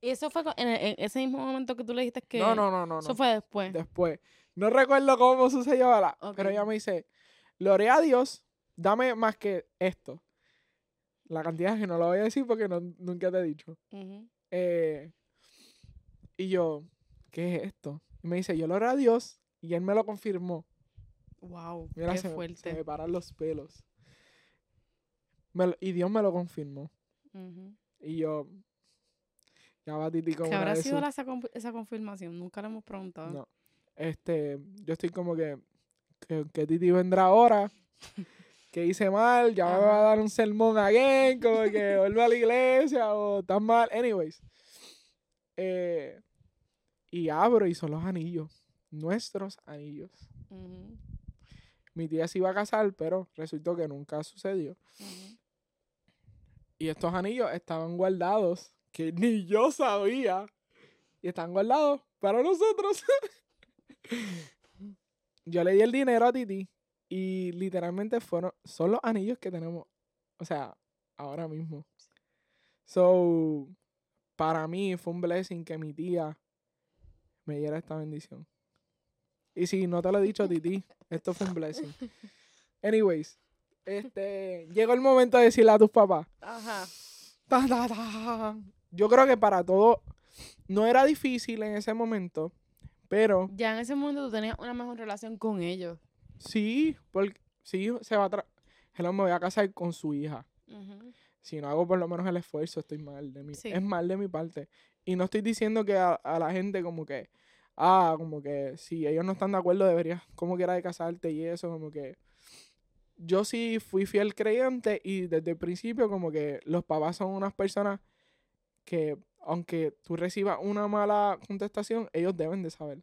Y eso fue en, el- en ese mismo momento que tú le dijiste que... No, no, no, no. Eso no. fue después. después. No recuerdo cómo sucedió ahora, pero ella me dice, oré a Dios, dame más que esto. La cantidad que no lo voy a decir porque no- nunca te he dicho. Eh, y yo, ¿qué es esto? Y me dice, yo lo oré a Dios y él me lo confirmó. Wow, Mira, qué se, me- se fuerte. me paran los pelos. Me lo- y Dios me lo confirmó. Y yo, ya va Titi como ¿Qué habrá sido la- esa, esa confirmación? Nunca le hemos preguntado. No. Este, yo estoy como que, que, que Titi vendrá ahora, que hice mal, ya me va a dar un sermón again, como que vuelve a la iglesia o tan mal. Anyways. Eh, y abro y son los anillos, nuestros anillos. Mi tía se iba a casar, pero resultó que nunca sucedió. Y estos anillos estaban guardados, que ni yo sabía. Y están guardados para nosotros. Yo le di el dinero a Titi y literalmente fueron, son los anillos que tenemos, o sea, ahora mismo. So, para mí fue un blessing que mi tía me diera esta bendición. Y si no te lo he dicho, Titi, esto fue un blessing. Anyways, Este, llegó el momento de decirle a tus papás. Ajá. Ta, ta, ta. Yo creo que para todo no era difícil en ese momento, pero Ya en ese momento tú tenías una mejor relación con ellos. sí, porque sí se va a tra Hello, me voy a casar con su hija. Si no hago por lo menos el esfuerzo, estoy mal de mi, Sí. es mal de mi parte. Y no estoy diciendo que a, a la gente como que, ah, como que si ellos no están de acuerdo deberías como quiera de casarte y eso, como que yo sí fui fiel creyente y desde el principio como que los papás son unas personas que aunque tú recibas una mala contestación, ellos deben de saber.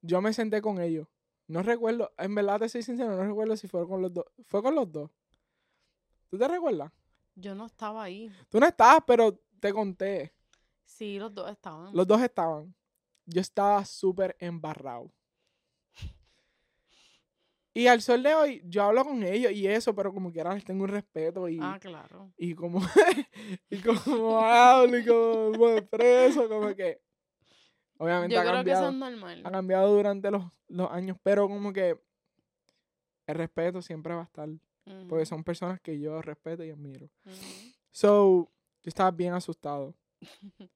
Yo me senté con ellos. No recuerdo, en verdad te soy sincero, no recuerdo si fue con los dos. Fue con los dos. ¿Tú te recuerdas? Yo no estaba ahí. Tú no estabas, pero te conté. Sí, los dos estaban. Los dos estaban. Yo estaba súper embarrado. Y al sol de hoy, yo hablo con ellos y eso, pero como quiera les tengo un respeto y, Ah, claro. y como y como hablo y como me expreso, como que obviamente Yo ha creo que cambiado, eso es normal. ha cambiado durante los, los años, pero como que el respeto siempre va a estar, porque son personas que yo respeto y admiro. So, yo estaba bien asustado.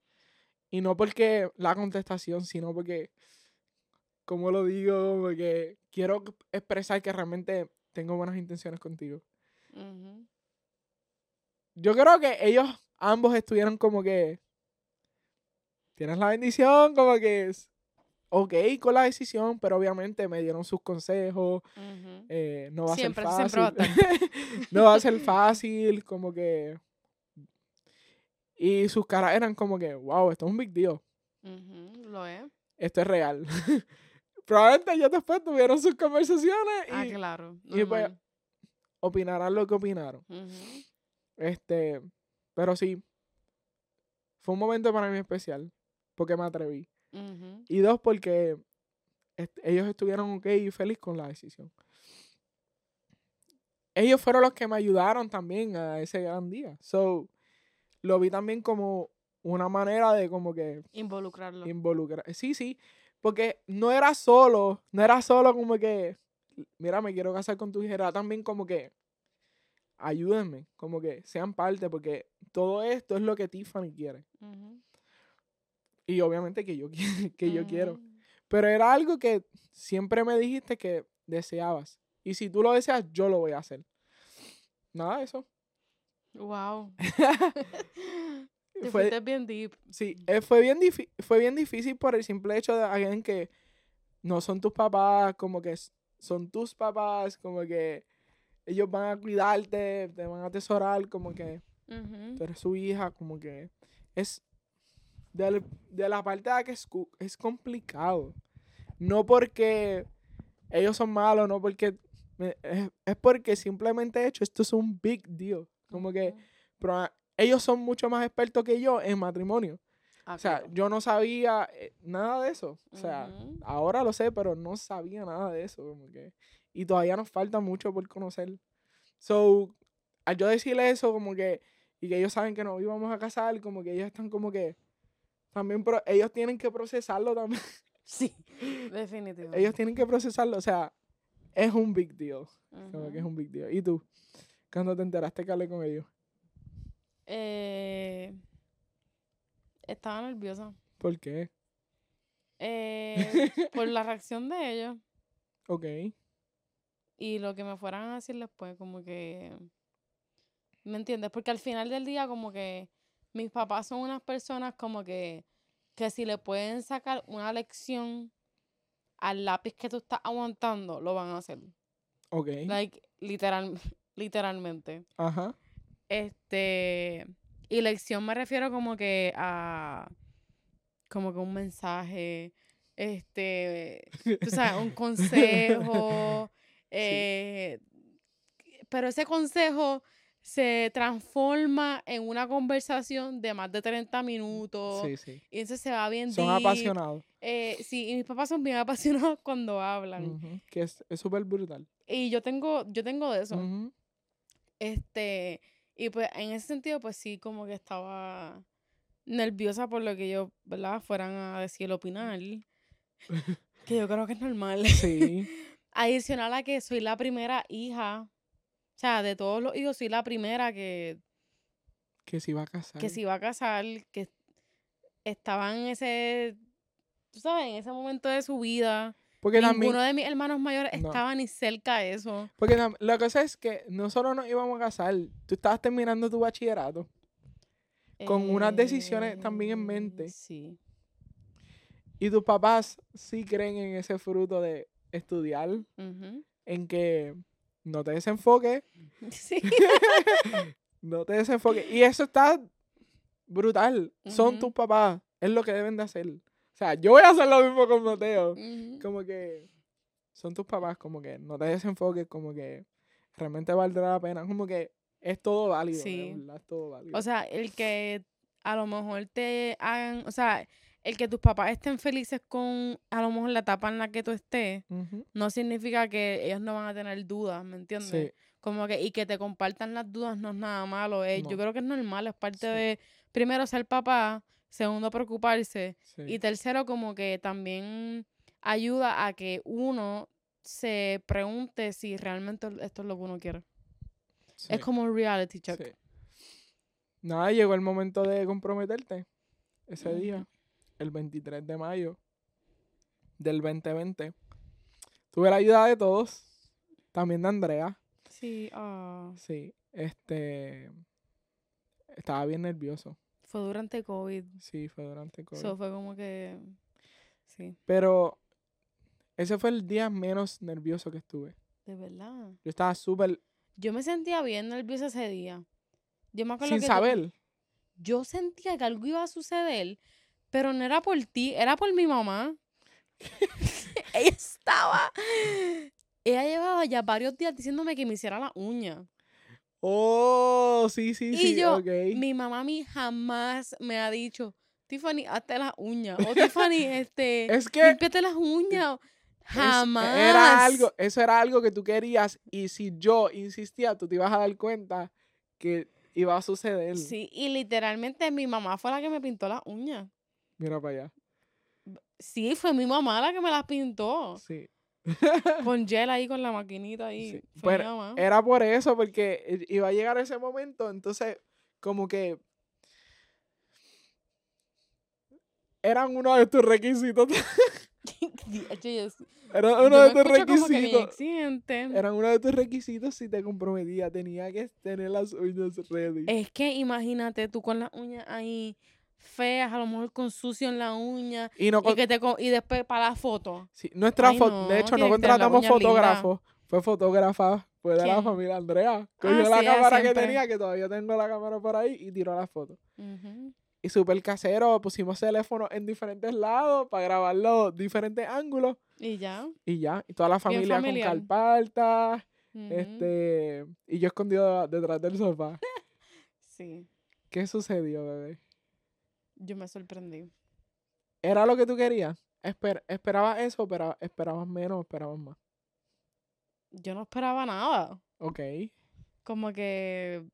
Y no porque la contestación, sino porque, como lo digo, porque quiero expresar que realmente tengo buenas intenciones contigo. Yo creo que ellos ambos estuvieron como que, tienes la bendición, como que es ok con la decisión, pero obviamente me dieron sus consejos. Eh, no va a Siempre, ser fácil. siempre no va a ser fácil, como que. Y sus caras eran como que, wow, esto es un big deal. Lo es. Esto es real. Probablemente ellos después tuvieron sus conversaciones y Ah, claro. y pues- opinarán lo que opinaron. Este, pero sí, fue un momento para mí especial, porque me atreví. Y dos, porque est- ellos estuvieron ok y feliz con la decisión. Ellos fueron los que me ayudaron también a ese gran día. So, lo vi también como una manera de como que Involucrarlo. involucrar. Sí, sí, porque no era solo, no era solo como que, mira, me quiero casar con tu hija, era también como que, ayúdenme, como que sean parte, porque todo esto es lo que Tiffany quiere. Y obviamente que yo, que yo quiero. Ujú. Pero era algo que siempre me dijiste que deseabas. Y si tú lo deseas, yo lo voy a hacer. Nada de eso. Wow. Te Fue, bien deep. sí, eh, fue, bien fue bien difícil por el simple hecho de alguien que no son tus papás, como que son tus papás, como que ellos van a cuidarte, te van a atesorar, como que Ujú. tú eres su hija, como que es del- de, la parte de que es, es complicado. No porque ellos son malos, no porque me- es, es porque simplemente hecho esto es un big deal. Como que Ujú. pero, ah, ellos son mucho más expertos que yo en matrimonio. Ah, O sea, claro. yo no sabía eh, nada de eso. O sea, Ujú. ahora lo sé, pero no sabía nada de eso. Como que, y todavía nos falta mucho por conocer. So, al yo decirle eso, como que, y que ellos saben que nos íbamos a casar, como que ellos están como que, también, pero ellos tienen que procesarlo también. Sí, definitivo. ellos tienen que procesarlo. O sea, es un big deal. Como que es un big deal. ¿Y tú? Cuando te enteraste que hablé con ellos? Eh, estaba nerviosa. ¿Por qué? Eh, por la reacción de ellos Ok. y lo que me fueran a decir después, como que... ¿Me entiendes? Porque al final del día, como que mis papás son unas personas como que, que si le pueden sacar una lección al lápiz que tú estás aguantando, lo van a hacer. Ok. Like, literal, literalmente. Ajá. Este, y lección me refiero como que a, como que un mensaje, este, tú sabes, un consejo, eh, pero ese consejo se transforma en una conversación de más de 30 minutos Sí, sí. y entonces se va bien Son deep. apasionados. Eh, sí, y mis papás son bien apasionados cuando hablan. Que es súper brutal. Y yo tengo, yo tengo de eso. Este, y pues en ese sentido, pues sí, como que estaba nerviosa por lo que ellos, ¿verdad? Fueran a decir, opinar. que yo creo que es normal. Sí. Adicional a que soy la primera hija. O sea, de todos los hijos, soy la primera que, Que se iba a casar. que se iba a casar, que estaba en ese, tú sabes, en ese momento de su vida. Porque también, Ninguno de mis hermanos mayores No. estaba ni cerca de eso. porque la cosa es que nosotros nos íbamos a casar. Tú estabas terminando tu bachillerato. Con unas decisiones también en mente. Eh, Sí. Y tus papás sí creen en ese fruto de estudiar. En que no te desenfoques. Sí. No te desenfoques. Y eso está brutal. Son tus papás. Es lo que deben de hacer. O sea, yo voy a hacer lo mismo con Mateo. Como que son tus papás. Como que no te desenfoques. Como que realmente valdrá la pena. Como que es todo válido. Sí. verdad, es todo válido. O sea, el que a lo mejor te hagan, o sea, el que tus papás estén felices con a lo mejor la etapa en la que tú estés, no significa que ellos no van a tener dudas, ¿me entiendes? Sí, Como que, y que te compartan las dudas no es nada malo. es- Yo creo que es normal, es parte Sí. de, primero, ser papá, segundo, preocuparse, sí. y tercero, como que también ayuda a que uno se pregunte si realmente esto es lo que uno quiere. sí, Es como un reality check. sí. Nada, llegó el momento de comprometerte. Ese día, el 23 de mayo del 2020. Tuve la ayuda de todos. También de Andrea. Sí, ah, Sí, este. Estaba bien nervioso. Fue durante COVID. Sí, fue durante COVID. So fue como que. Sí, Pero ese fue el día menos nervioso que estuve. de verdad. Yo estaba súper. Yo me sentía bien nerviosa ese día. Yo me acuerdo Sin que saber. Yo, sentía que algo iba a suceder, pero no era por ti, era por mi mamá. ella estaba. Ella llevaba ya varios días diciéndome que me hiciera la uña. Oh, sí, sí, Y sí. yo, ok. Mi mamá a mí jamás me ha dicho, Tiffany, hazte las uñas. O Tiffany, este, Es que límpiate las uñas. es- Jamás. era algo, eso era algo que tú querías. Y si yo insistía, tú te ibas a dar cuenta que iba a suceder. Sí, y literalmente mi mamá fue la que me pintó las uñas. Mira para allá. Sí, fue mi mamá la que me las pintó. Sí. Con gel ahí, con la maquinita ahí. Sí, pero mamá. Era por eso, porque iba a llegar ese momento, entonces, como que eran uno de tus requisitos. Yo uno de tus requisitos. Eran uno de tus requisitos si te comprometía. Tenía que tener las uñas ready. Es que imagínate tú con las uñas ahí feas, a lo mejor con sucio en la uña. y no Y, que te y después para la foto. sí, nuestra Ay, fo- no, de hecho, no contratamos uñas lindas. fotógrafo. Fue fotógrafa, fue de la familia Andrea. Cogió Ah, la sí, ella cámara que tenía, que todavía tengo la cámara por ahí, y tiró la foto. Ujú. y súper casero. Pusimos teléfonos en diferentes lados para grabar los diferentes ángulos. Y ya. Y ya, y toda la familia con. Ujú. Este, y yo escondido detrás del sofá. Sí, ¿Qué sucedió, bebé? Yo me sorprendí. ¿Era lo que tú querías? Esper- ¿Esperabas eso o espera- esperabas menos o esperabas más? Yo no esperaba nada. Ok. Como que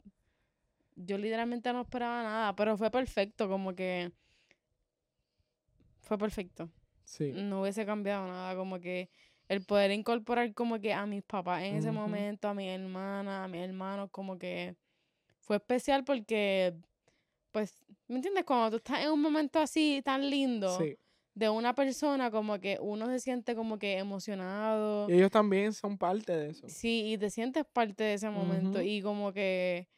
yo literalmente no esperaba nada, pero fue perfecto, como que fue perfecto. Sí. No hubiese cambiado nada, como que el poder incorporar como que a mis papás en ese momento, a mi hermana, a mis hermanos, como que fue especial porque, pues, ¿me entiendes? Cuando tú estás en un momento así tan lindo Sí. de una persona, como que uno se siente como que emocionado. Y ellos también son parte de eso. Sí, y te sientes parte de ese momento y como que...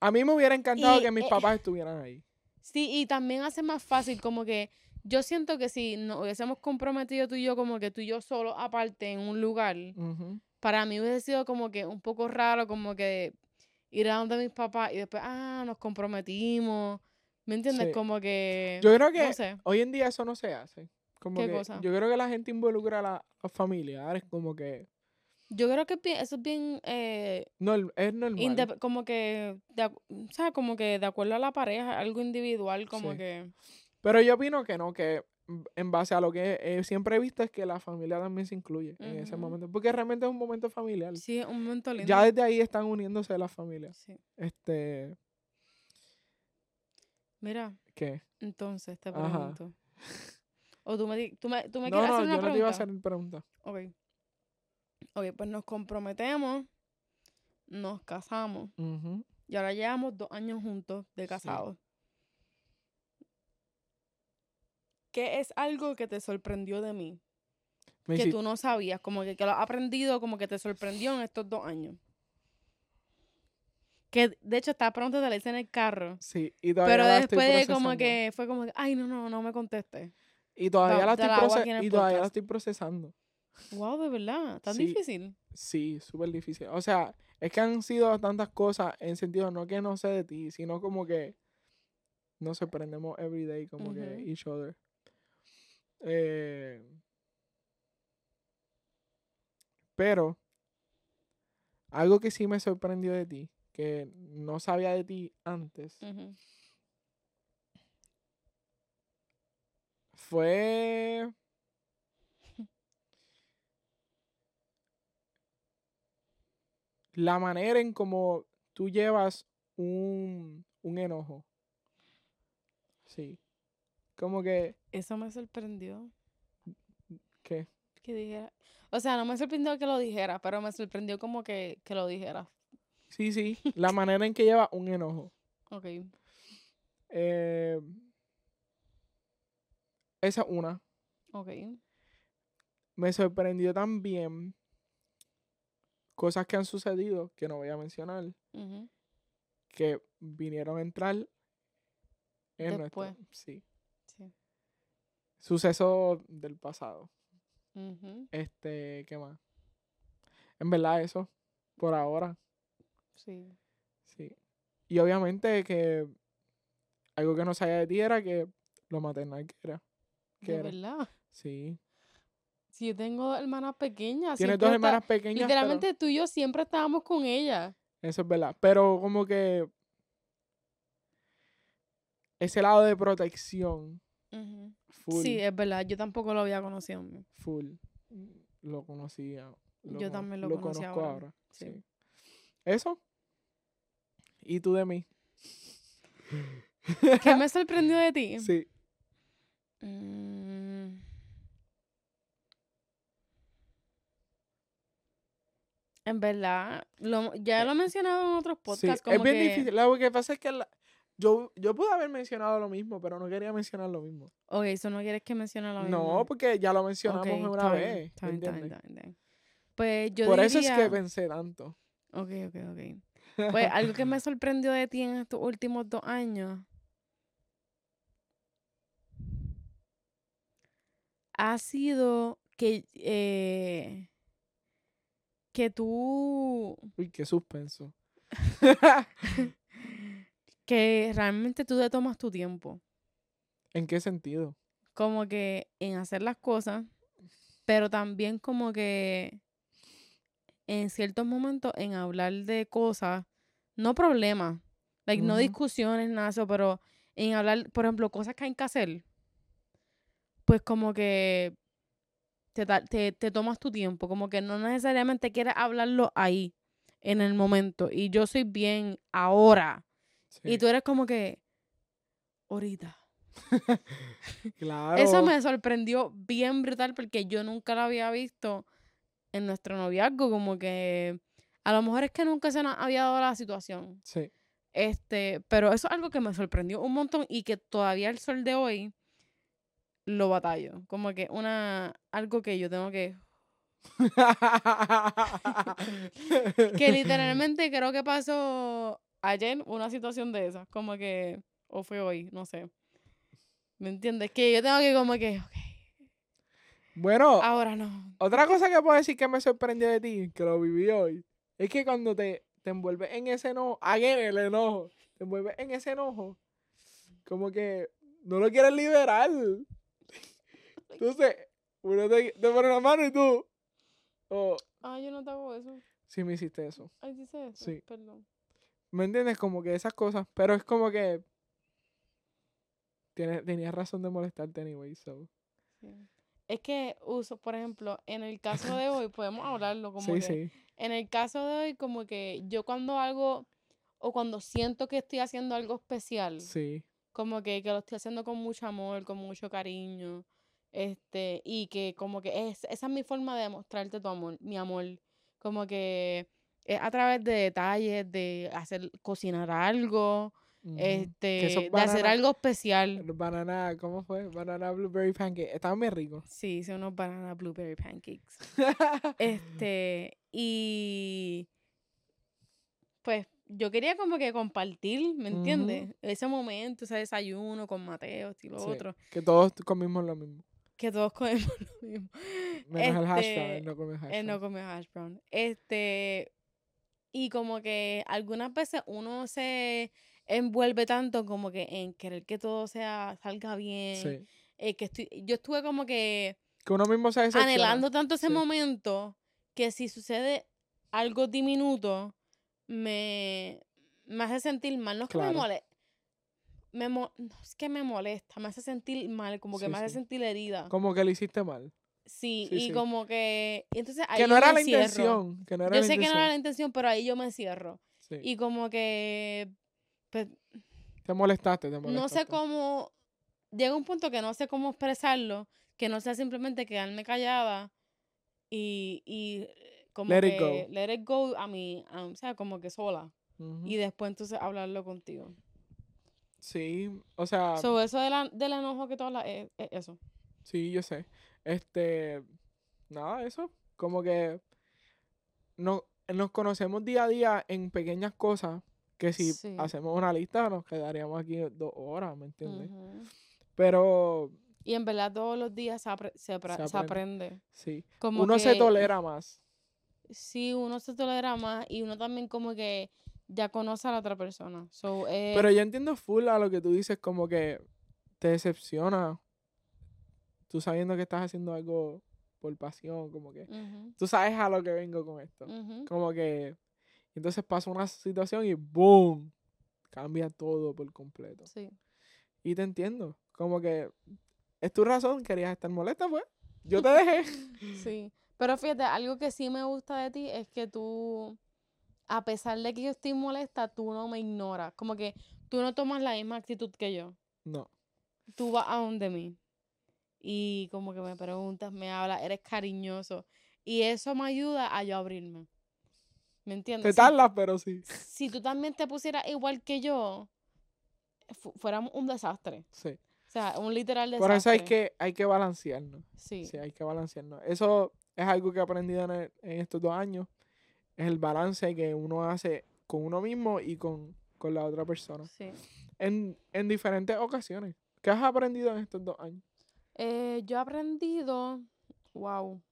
A mí me hubiera encantado Y, que mis eh, papás estuvieran ahí. Sí, y también hace más fácil como que yo siento que si nos hubiésemos comprometido tú y yo como que tú y yo solo aparte en un lugar, para mí hubiese sido como que un poco raro como que ir a donde mis papás y después, ah, nos comprometimos. ¿Me entiendes? Sí. Como que... Yo creo que No sé. hoy en día eso no se hace. Como ¿Qué que cosa? Yo creo que la gente involucra a la- los familiares como que Yo creo que es eso es bien... Eh, no, es normal. como que... De, o sea, como que de acuerdo a la pareja, algo individual, como Sí. que... Pero yo opino que no, que en base a lo que eh, siempre he visto es que la familia también se incluye en ese momento. Porque realmente es un momento familiar. Sí, es un momento lindo. Ya desde ahí están uniéndose las familias. Sí. Este, Mira, ¿qué? entonces te Ajá. pregunto. O tú me, tú me, tú me No, quieres no, hacer una yo no te pregunta. iba a hacer pregunta. Ok. Ok, pues nos comprometemos, nos casamos y ahora llevamos dos años juntos de casados. ¿Qué es algo que te sorprendió de mí? Me que hici- tú no sabías, como que, que lo has aprendido, como que te sorprendió en estos dos años. Que de hecho está pronto te la en el carro. Sí, y todavía Pero la estoy después de como que fue como que, ay, no, no, no me contestes. Y todavía Da- la estoy, la agua proce- aquí en el y todavía la estoy procesando. Wow, de verdad, tan Sí. difícil. Sí, súper difícil. O sea, es que han sido tantas cosas en sentido no que no sé de ti, sino como que nos sorprendemos every day, como que each other. Eh, pero algo que sí me sorprendió de ti, que no sabía de ti antes, fue la manera en cómo tú llevas un, un enojo. Sí. Como que, Eso me sorprendió. ¿qué? Que dijera. O sea, no me sorprendió que lo dijera, pero me sorprendió como que, que lo dijera. Sí, sí, la manera en que lleva un enojo. Ok. Eh, esa es una. Ok. Me sorprendió también cosas que han sucedido, que no voy a mencionar, que vinieron a entrar en Después. nuestro... Sí. Sucesos del pasado. Este, ¿qué más? En verdad eso, por ahora, Sí. sí. Y obviamente que algo que no sabía de ti era que lo maternal que era. ¿Qué De era? verdad. Sí. Si yo tengo hermanas pequeñas. Tienes dos está- hermanas pequeñas. pero- Literalmente tú y yo siempre estábamos con ella. Eso es verdad. Pero como que ese lado de protección, Full, Sí, es verdad. Yo tampoco lo había conocido. full, lo conocía. lo Yo también lo conocí conozco ahora, ahora. sí. sí. Eso. ¿Y tú de mí? ¿Qué me sorprendió de ti? Sí. Mm. En verdad, lo- ya lo he mencionado en otros sí. podcasts. Es como bien que- difícil. Lo que pasa es que la- yo, yo pude haber mencionado lo mismo, pero no quería mencionar lo mismo. Ok, eso no quieres que mencione lo mismo. No, porque ya lo mencionamos una vez. bien, ¿entiendes? bien. Pues yo Por eso es que pensé tanto. Ok, ok, ok. Pues algo que me sorprendió de ti en estos últimos dos años ha sido que, eh, que tú, Uy, qué suspenso. que realmente tú te tomas tu tiempo, ¿En qué sentido? como que en hacer las cosas, pero también como que en ciertos momentos en hablar de cosas, no problemas, like, no discusiones, nada eso, pero en hablar, por ejemplo, cosas que hay que hacer, pues como que te, te, te tomas tu tiempo, como que no necesariamente quieres hablarlo ahí, en el momento, y yo soy bien ahora, y tú eres como que, ahorita. claro. Eso me sorprendió bien brutal porque yo nunca lo había visto en nuestro noviazgo, como que a lo mejor es que nunca se nos había dado la situación. Sí. Este, pero eso es algo que me sorprendió un montón y que todavía el sol de hoy lo batallo. Como que una algo que yo tengo que que literalmente creo que pasó ayer una situación de esas, como que o fue hoy, no sé. ¿Me entiendes? Que yo tengo que como que ok, Bueno, ahora no. otra cosa que puedo decir que me sorprendió de ti, que lo viví hoy, es que cuando te, te envuelves en ese enojo, again, el enojo, te envuelves en ese enojo, como que no lo quieres liberar. Entonces, uno te, te pone la mano y tú, oh, Ay, yo no te hago eso. sí me hiciste eso. Ay, dice eso. Sí. Perdón. ¿Me entiendes? Como que esas cosas, pero es como que tienes, tenías razón de molestarte anyway, so. Sí. Es que uso, por ejemplo, en el caso de hoy, podemos hablarlo como Sí, que sí. en el caso de hoy, como que yo cuando algo, o cuando siento que estoy haciendo algo especial, Sí. como que, que lo estoy haciendo con mucho amor, con mucho cariño, Este, y que como que es, esa es mi forma de demostrarte tu amor, mi amor. Como que es a través de detalles, de hacer, cocinar algo, este, de hacer algo especial. Banana, ¿cómo fue? Banana blueberry pancake. Estaban bien ricos. Sí, son unos banana blueberry pancakes. Este, y pues yo quería como que compartir, ¿me entiendes? Ese momento, ese desayuno con Mateo, y lo Sí, otro, Que todos comimos lo mismo. que todos comemos lo mismo. Menos el hash Este, brown. Él no come hash Él no brown. come hash brown. Este, y como que algunas veces uno se envuelve tanto como que en querer que todo sea, salga bien. Sí. eh, que estoy, yo estuve como que Que uno mismo se anhelando tanto ese Sí. momento que si sucede algo diminuto, me, me hace sentir mal. No es que me molesta. Me mo- no es que me molesta, me hace sentir mal, como que Sí, me hace sentir herida. Como que lo hiciste mal. Sí, Sí, y sí. como que. Entonces ahí Que yo no era me la intención. Que no era Yo la sé que no era la intención, pero ahí yo me cierro. Sí. Y como que. Pues, Te molestaste, te molestaste. no sé cómo. Llega un punto que no sé cómo expresarlo, que no sea simplemente quedarme callada y, y eh, como Let que it go. let it go a mí, a- o sea, como que sola. Y después entonces hablarlo contigo. Sí, o sea, So, eso de la- del enojo que tú hablas es, es eso. sí, yo sé. Este, nada, eso. Como que no, nos conocemos día a día en pequeñas cosas que si Sí. hacemos una lista nos quedaríamos aquí dos horas, ¿me entiendes? Pero Y en verdad todos los días se, apre- se, apre- Se se aprende. sí, Como uno se tolera más. Sí, uno se tolera más y uno también como que ya conoce a la otra persona. So, eh, Pero yo entiendo full a lo que tú dices, como que te decepciona. Tú sabiendo que estás haciendo algo por pasión, como que tú sabes a lo que vengo con esto. Como que entonces pasa una situación y ¡boom! Cambia todo por completo. Sí. Y te entiendo. Como que es tu razón, querías estar molesta, pues. Yo te dejé. Sí. Pero fíjate, algo que sí me gusta de ti es que tú, a pesar de que yo estoy molesta, tú no me ignoras. Como que tú no tomas la misma actitud que yo. No. Tú vas a donde mí. Y como que me preguntas, me hablas, eres cariñoso. Y eso me ayuda a yo abrirme. ¿Me entiendes? Te Si- tardas, pero sí. si tú también te pusieras igual que yo, fu- fuéramos un desastre. Sí. O sea, un literal desastre. Por eso hay que, hay que balancearnos. Sí. Sí, hay que balancearnos. Eso es algo que he aprendido en, el- en estos dos años. Es el balance que uno hace con uno mismo y con, con la otra persona. sí. En, en diferentes ocasiones. ¿Qué has aprendido en estos dos años? Eh, yo he aprendido, wow.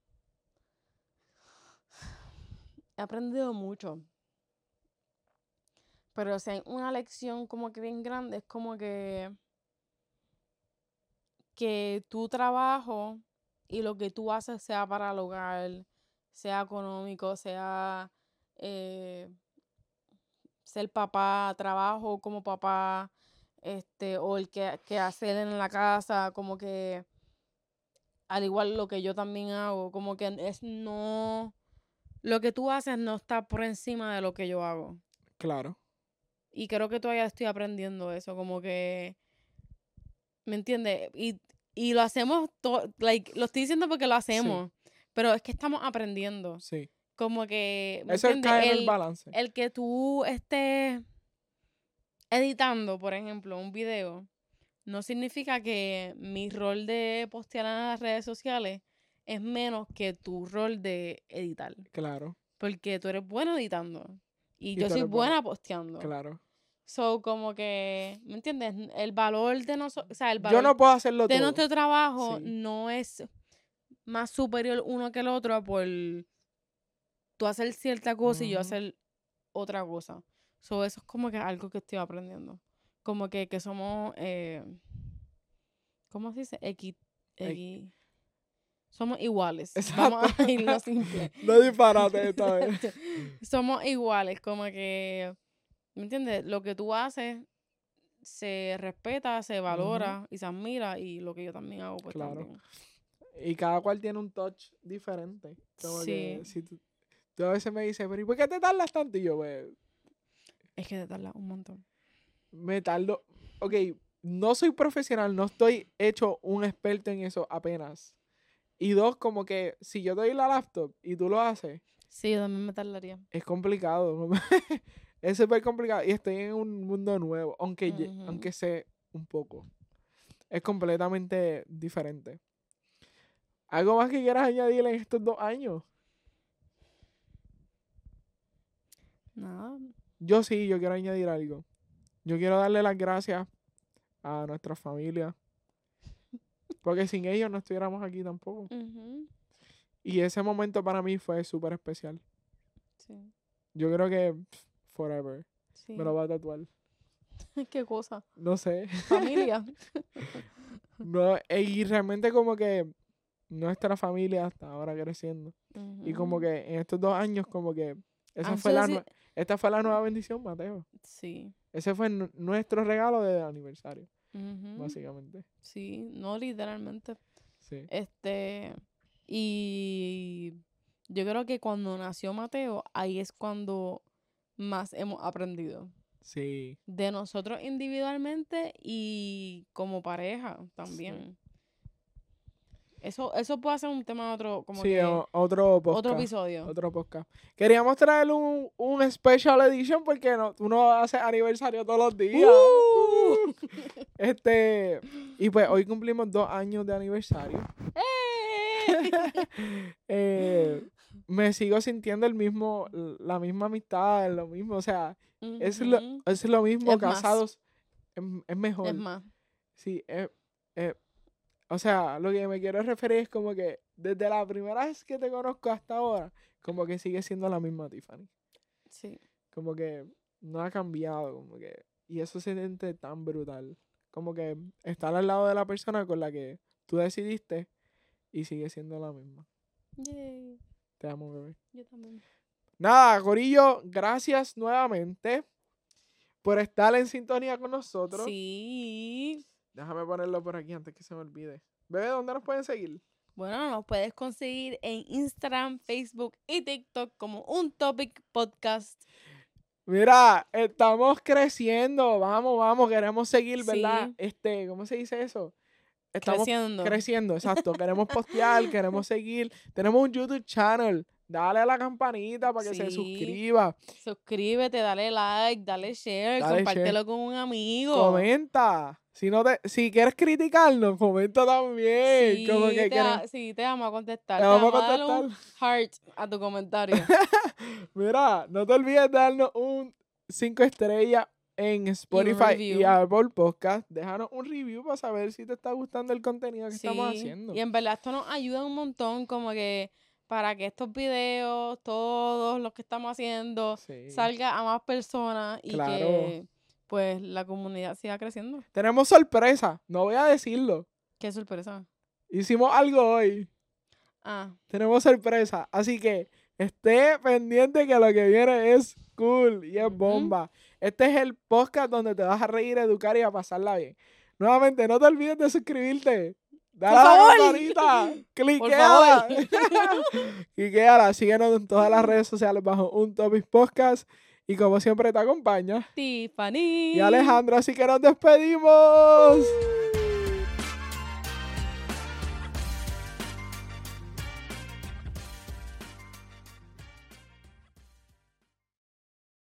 He aprendido mucho. Pero o sea, una lección como que bien grande es como que que tu trabajo y lo que tú haces sea para el hogar, sea económico, sea eh, ser papá, trabajo como papá, este, o el que, que hacer en la casa, como que al igual lo que yo también hago, como que es no, lo que tú haces no está por encima de lo que yo hago. Claro. Y creo que todavía estoy aprendiendo eso, como que, ¿me entiendes? Y, y lo hacemos, to- like, lo estoy diciendo porque lo hacemos, pero es que estamos aprendiendo. Sí. Como que, ¿me Eso en el El- balance. el que tú estés editando, por ejemplo, un video, no significa que mi rol de postear en las redes sociales es menos que tu rol de editar. Claro, Porque tú eres bueno editando. Y, Y yo soy buena- posteando. claro. So, como que, ¿me entiendes? El valor de nosotros, o sea, el Yo valor no puedo hacerlo de todo. nuestro trabajo Sí. no es más superior uno que el otro por tú hacer cierta cosa y yo hacer otra cosa. So, eso es como que algo que estoy aprendiendo. Como que, que somos, eh, ¿cómo se dice? Equi, Equi- equi- somos iguales. Exacto. Vamos a irlo simple. No disparate esta vez. somos iguales, como que, ¿me entiendes? Lo que tú haces se respeta, se valora y se admira y lo que yo también hago, pues Claro. también. Y cada cual tiene un touch diferente. Como que Sí. si tú, tú a veces me dices, pero ¿y por qué te tardas tanto? Y yo, pues, Es que te tarda un montón. Me tardo. Ok, no soy profesional, no estoy hecho un experto en eso apenas. Y dos, como que si yo te doy la laptop y tú lo haces, Sí, yo también me tardaría. es complicado. es súper complicado. Y estoy en un mundo nuevo, aunque, aunque sé un poco. Es completamente diferente. ¿Algo más que quieras añadir en estos dos años? Nada. Yo sí, yo quiero añadir algo. Yo quiero darle las gracias a nuestra familia. Porque sin ellos no estuviéramos aquí tampoco. Y ese momento para mí fue súper especial. Sí. Yo creo que pff, forever. sí. Me lo voy a tatuar. Qué cosa. No sé. Familia. No, e- y realmente como que nuestra familia está ahora creciendo. Y como que en estos dos años como que esa fue la esta fue la nueva bendición, Mateo. Sí. Ese fue nu- nuestro regalo de aniversario, básicamente. Sí, no literalmente. Sí. Este, y yo creo que cuando nació Mateo, ahí es cuando más hemos aprendido. Sí. De nosotros individualmente y como pareja también. Eso, eso puede ser un tema de otro, como sí, que o- otro podcast. otro episodio. Otro podcast. Queríamos traer un, un special edition porque no, tú no haces aniversario todos los días. ¡Uh! Este, y pues hoy cumplimos dos años de aniversario. ¡Eh! Eh, me sigo sintiendo el mismo, la misma amistad, lo mismo, o sea, es lo, es lo mismo, Es casados, es, es mejor. Es más, Sí, eh, eh, o sea, lo que me quiero referir es como que desde la primera vez que te conozco hasta ahora, como que sigue siendo la misma Tiffany. sí. Como que no ha cambiado, como que, y eso se siente tan brutal. Como que estar al lado de la persona con la que tú decidiste y sigue siendo la misma. Yay. Te amo, bebé. Yo también. Nada, Corillo, gracias nuevamente por estar en sintonía con nosotros. Sí. Déjame ponerlo por aquí antes que se me olvide. Bebé, ¿dónde nos pueden seguir? Bueno, nos puedes conseguir en Instagram, Facebook y TikTok como un topic podcast. Mira, estamos creciendo. Vamos, vamos, queremos seguir, ¿verdad? Sí. Este, ¿cómo se dice eso? Estamos creciendo. creciendo, exacto. Queremos postear, queremos seguir. Tenemos un YouTube channel. Dale a la campanita para que se suscriba. Suscríbete, dale like, dale share, Dale compártelo share. con un amigo. Comenta. Si no te, si quieres criticarnos, comenta también. Sí, Como que te, a- sí, te vamos a contestar. Te Te vamos a darle un contestar. heart a tu comentario. Mira, no te olvides de darnos un 5 estrellas en Spotify y, review. Apple Podcast. Déjanos un review para saber si te está gustando el contenido que estamos haciendo. Y en verdad esto nos ayuda un montón como que para que estos videos, todos los que estamos haciendo, Sí. salga a más personas y Claro. que pues la comunidad siga creciendo. Tenemos sorpresa, no voy a decirlo. Qué sorpresa. Hicimos algo hoy. Ah, Tenemos sorpresa. Así que esté pendiente que lo que viene es cool y es bomba. Este es el podcast donde te vas a reír, educar y a pasarla bien. Nuevamente, no te olvides de suscribirte. Dale Por a la. Cliqueala. Cliqueala. Síguenos en todas las redes sociales bajo un Topic Podcast. Y como siempre te acompaña. Tiffany. Y Alejandro, así que nos despedimos.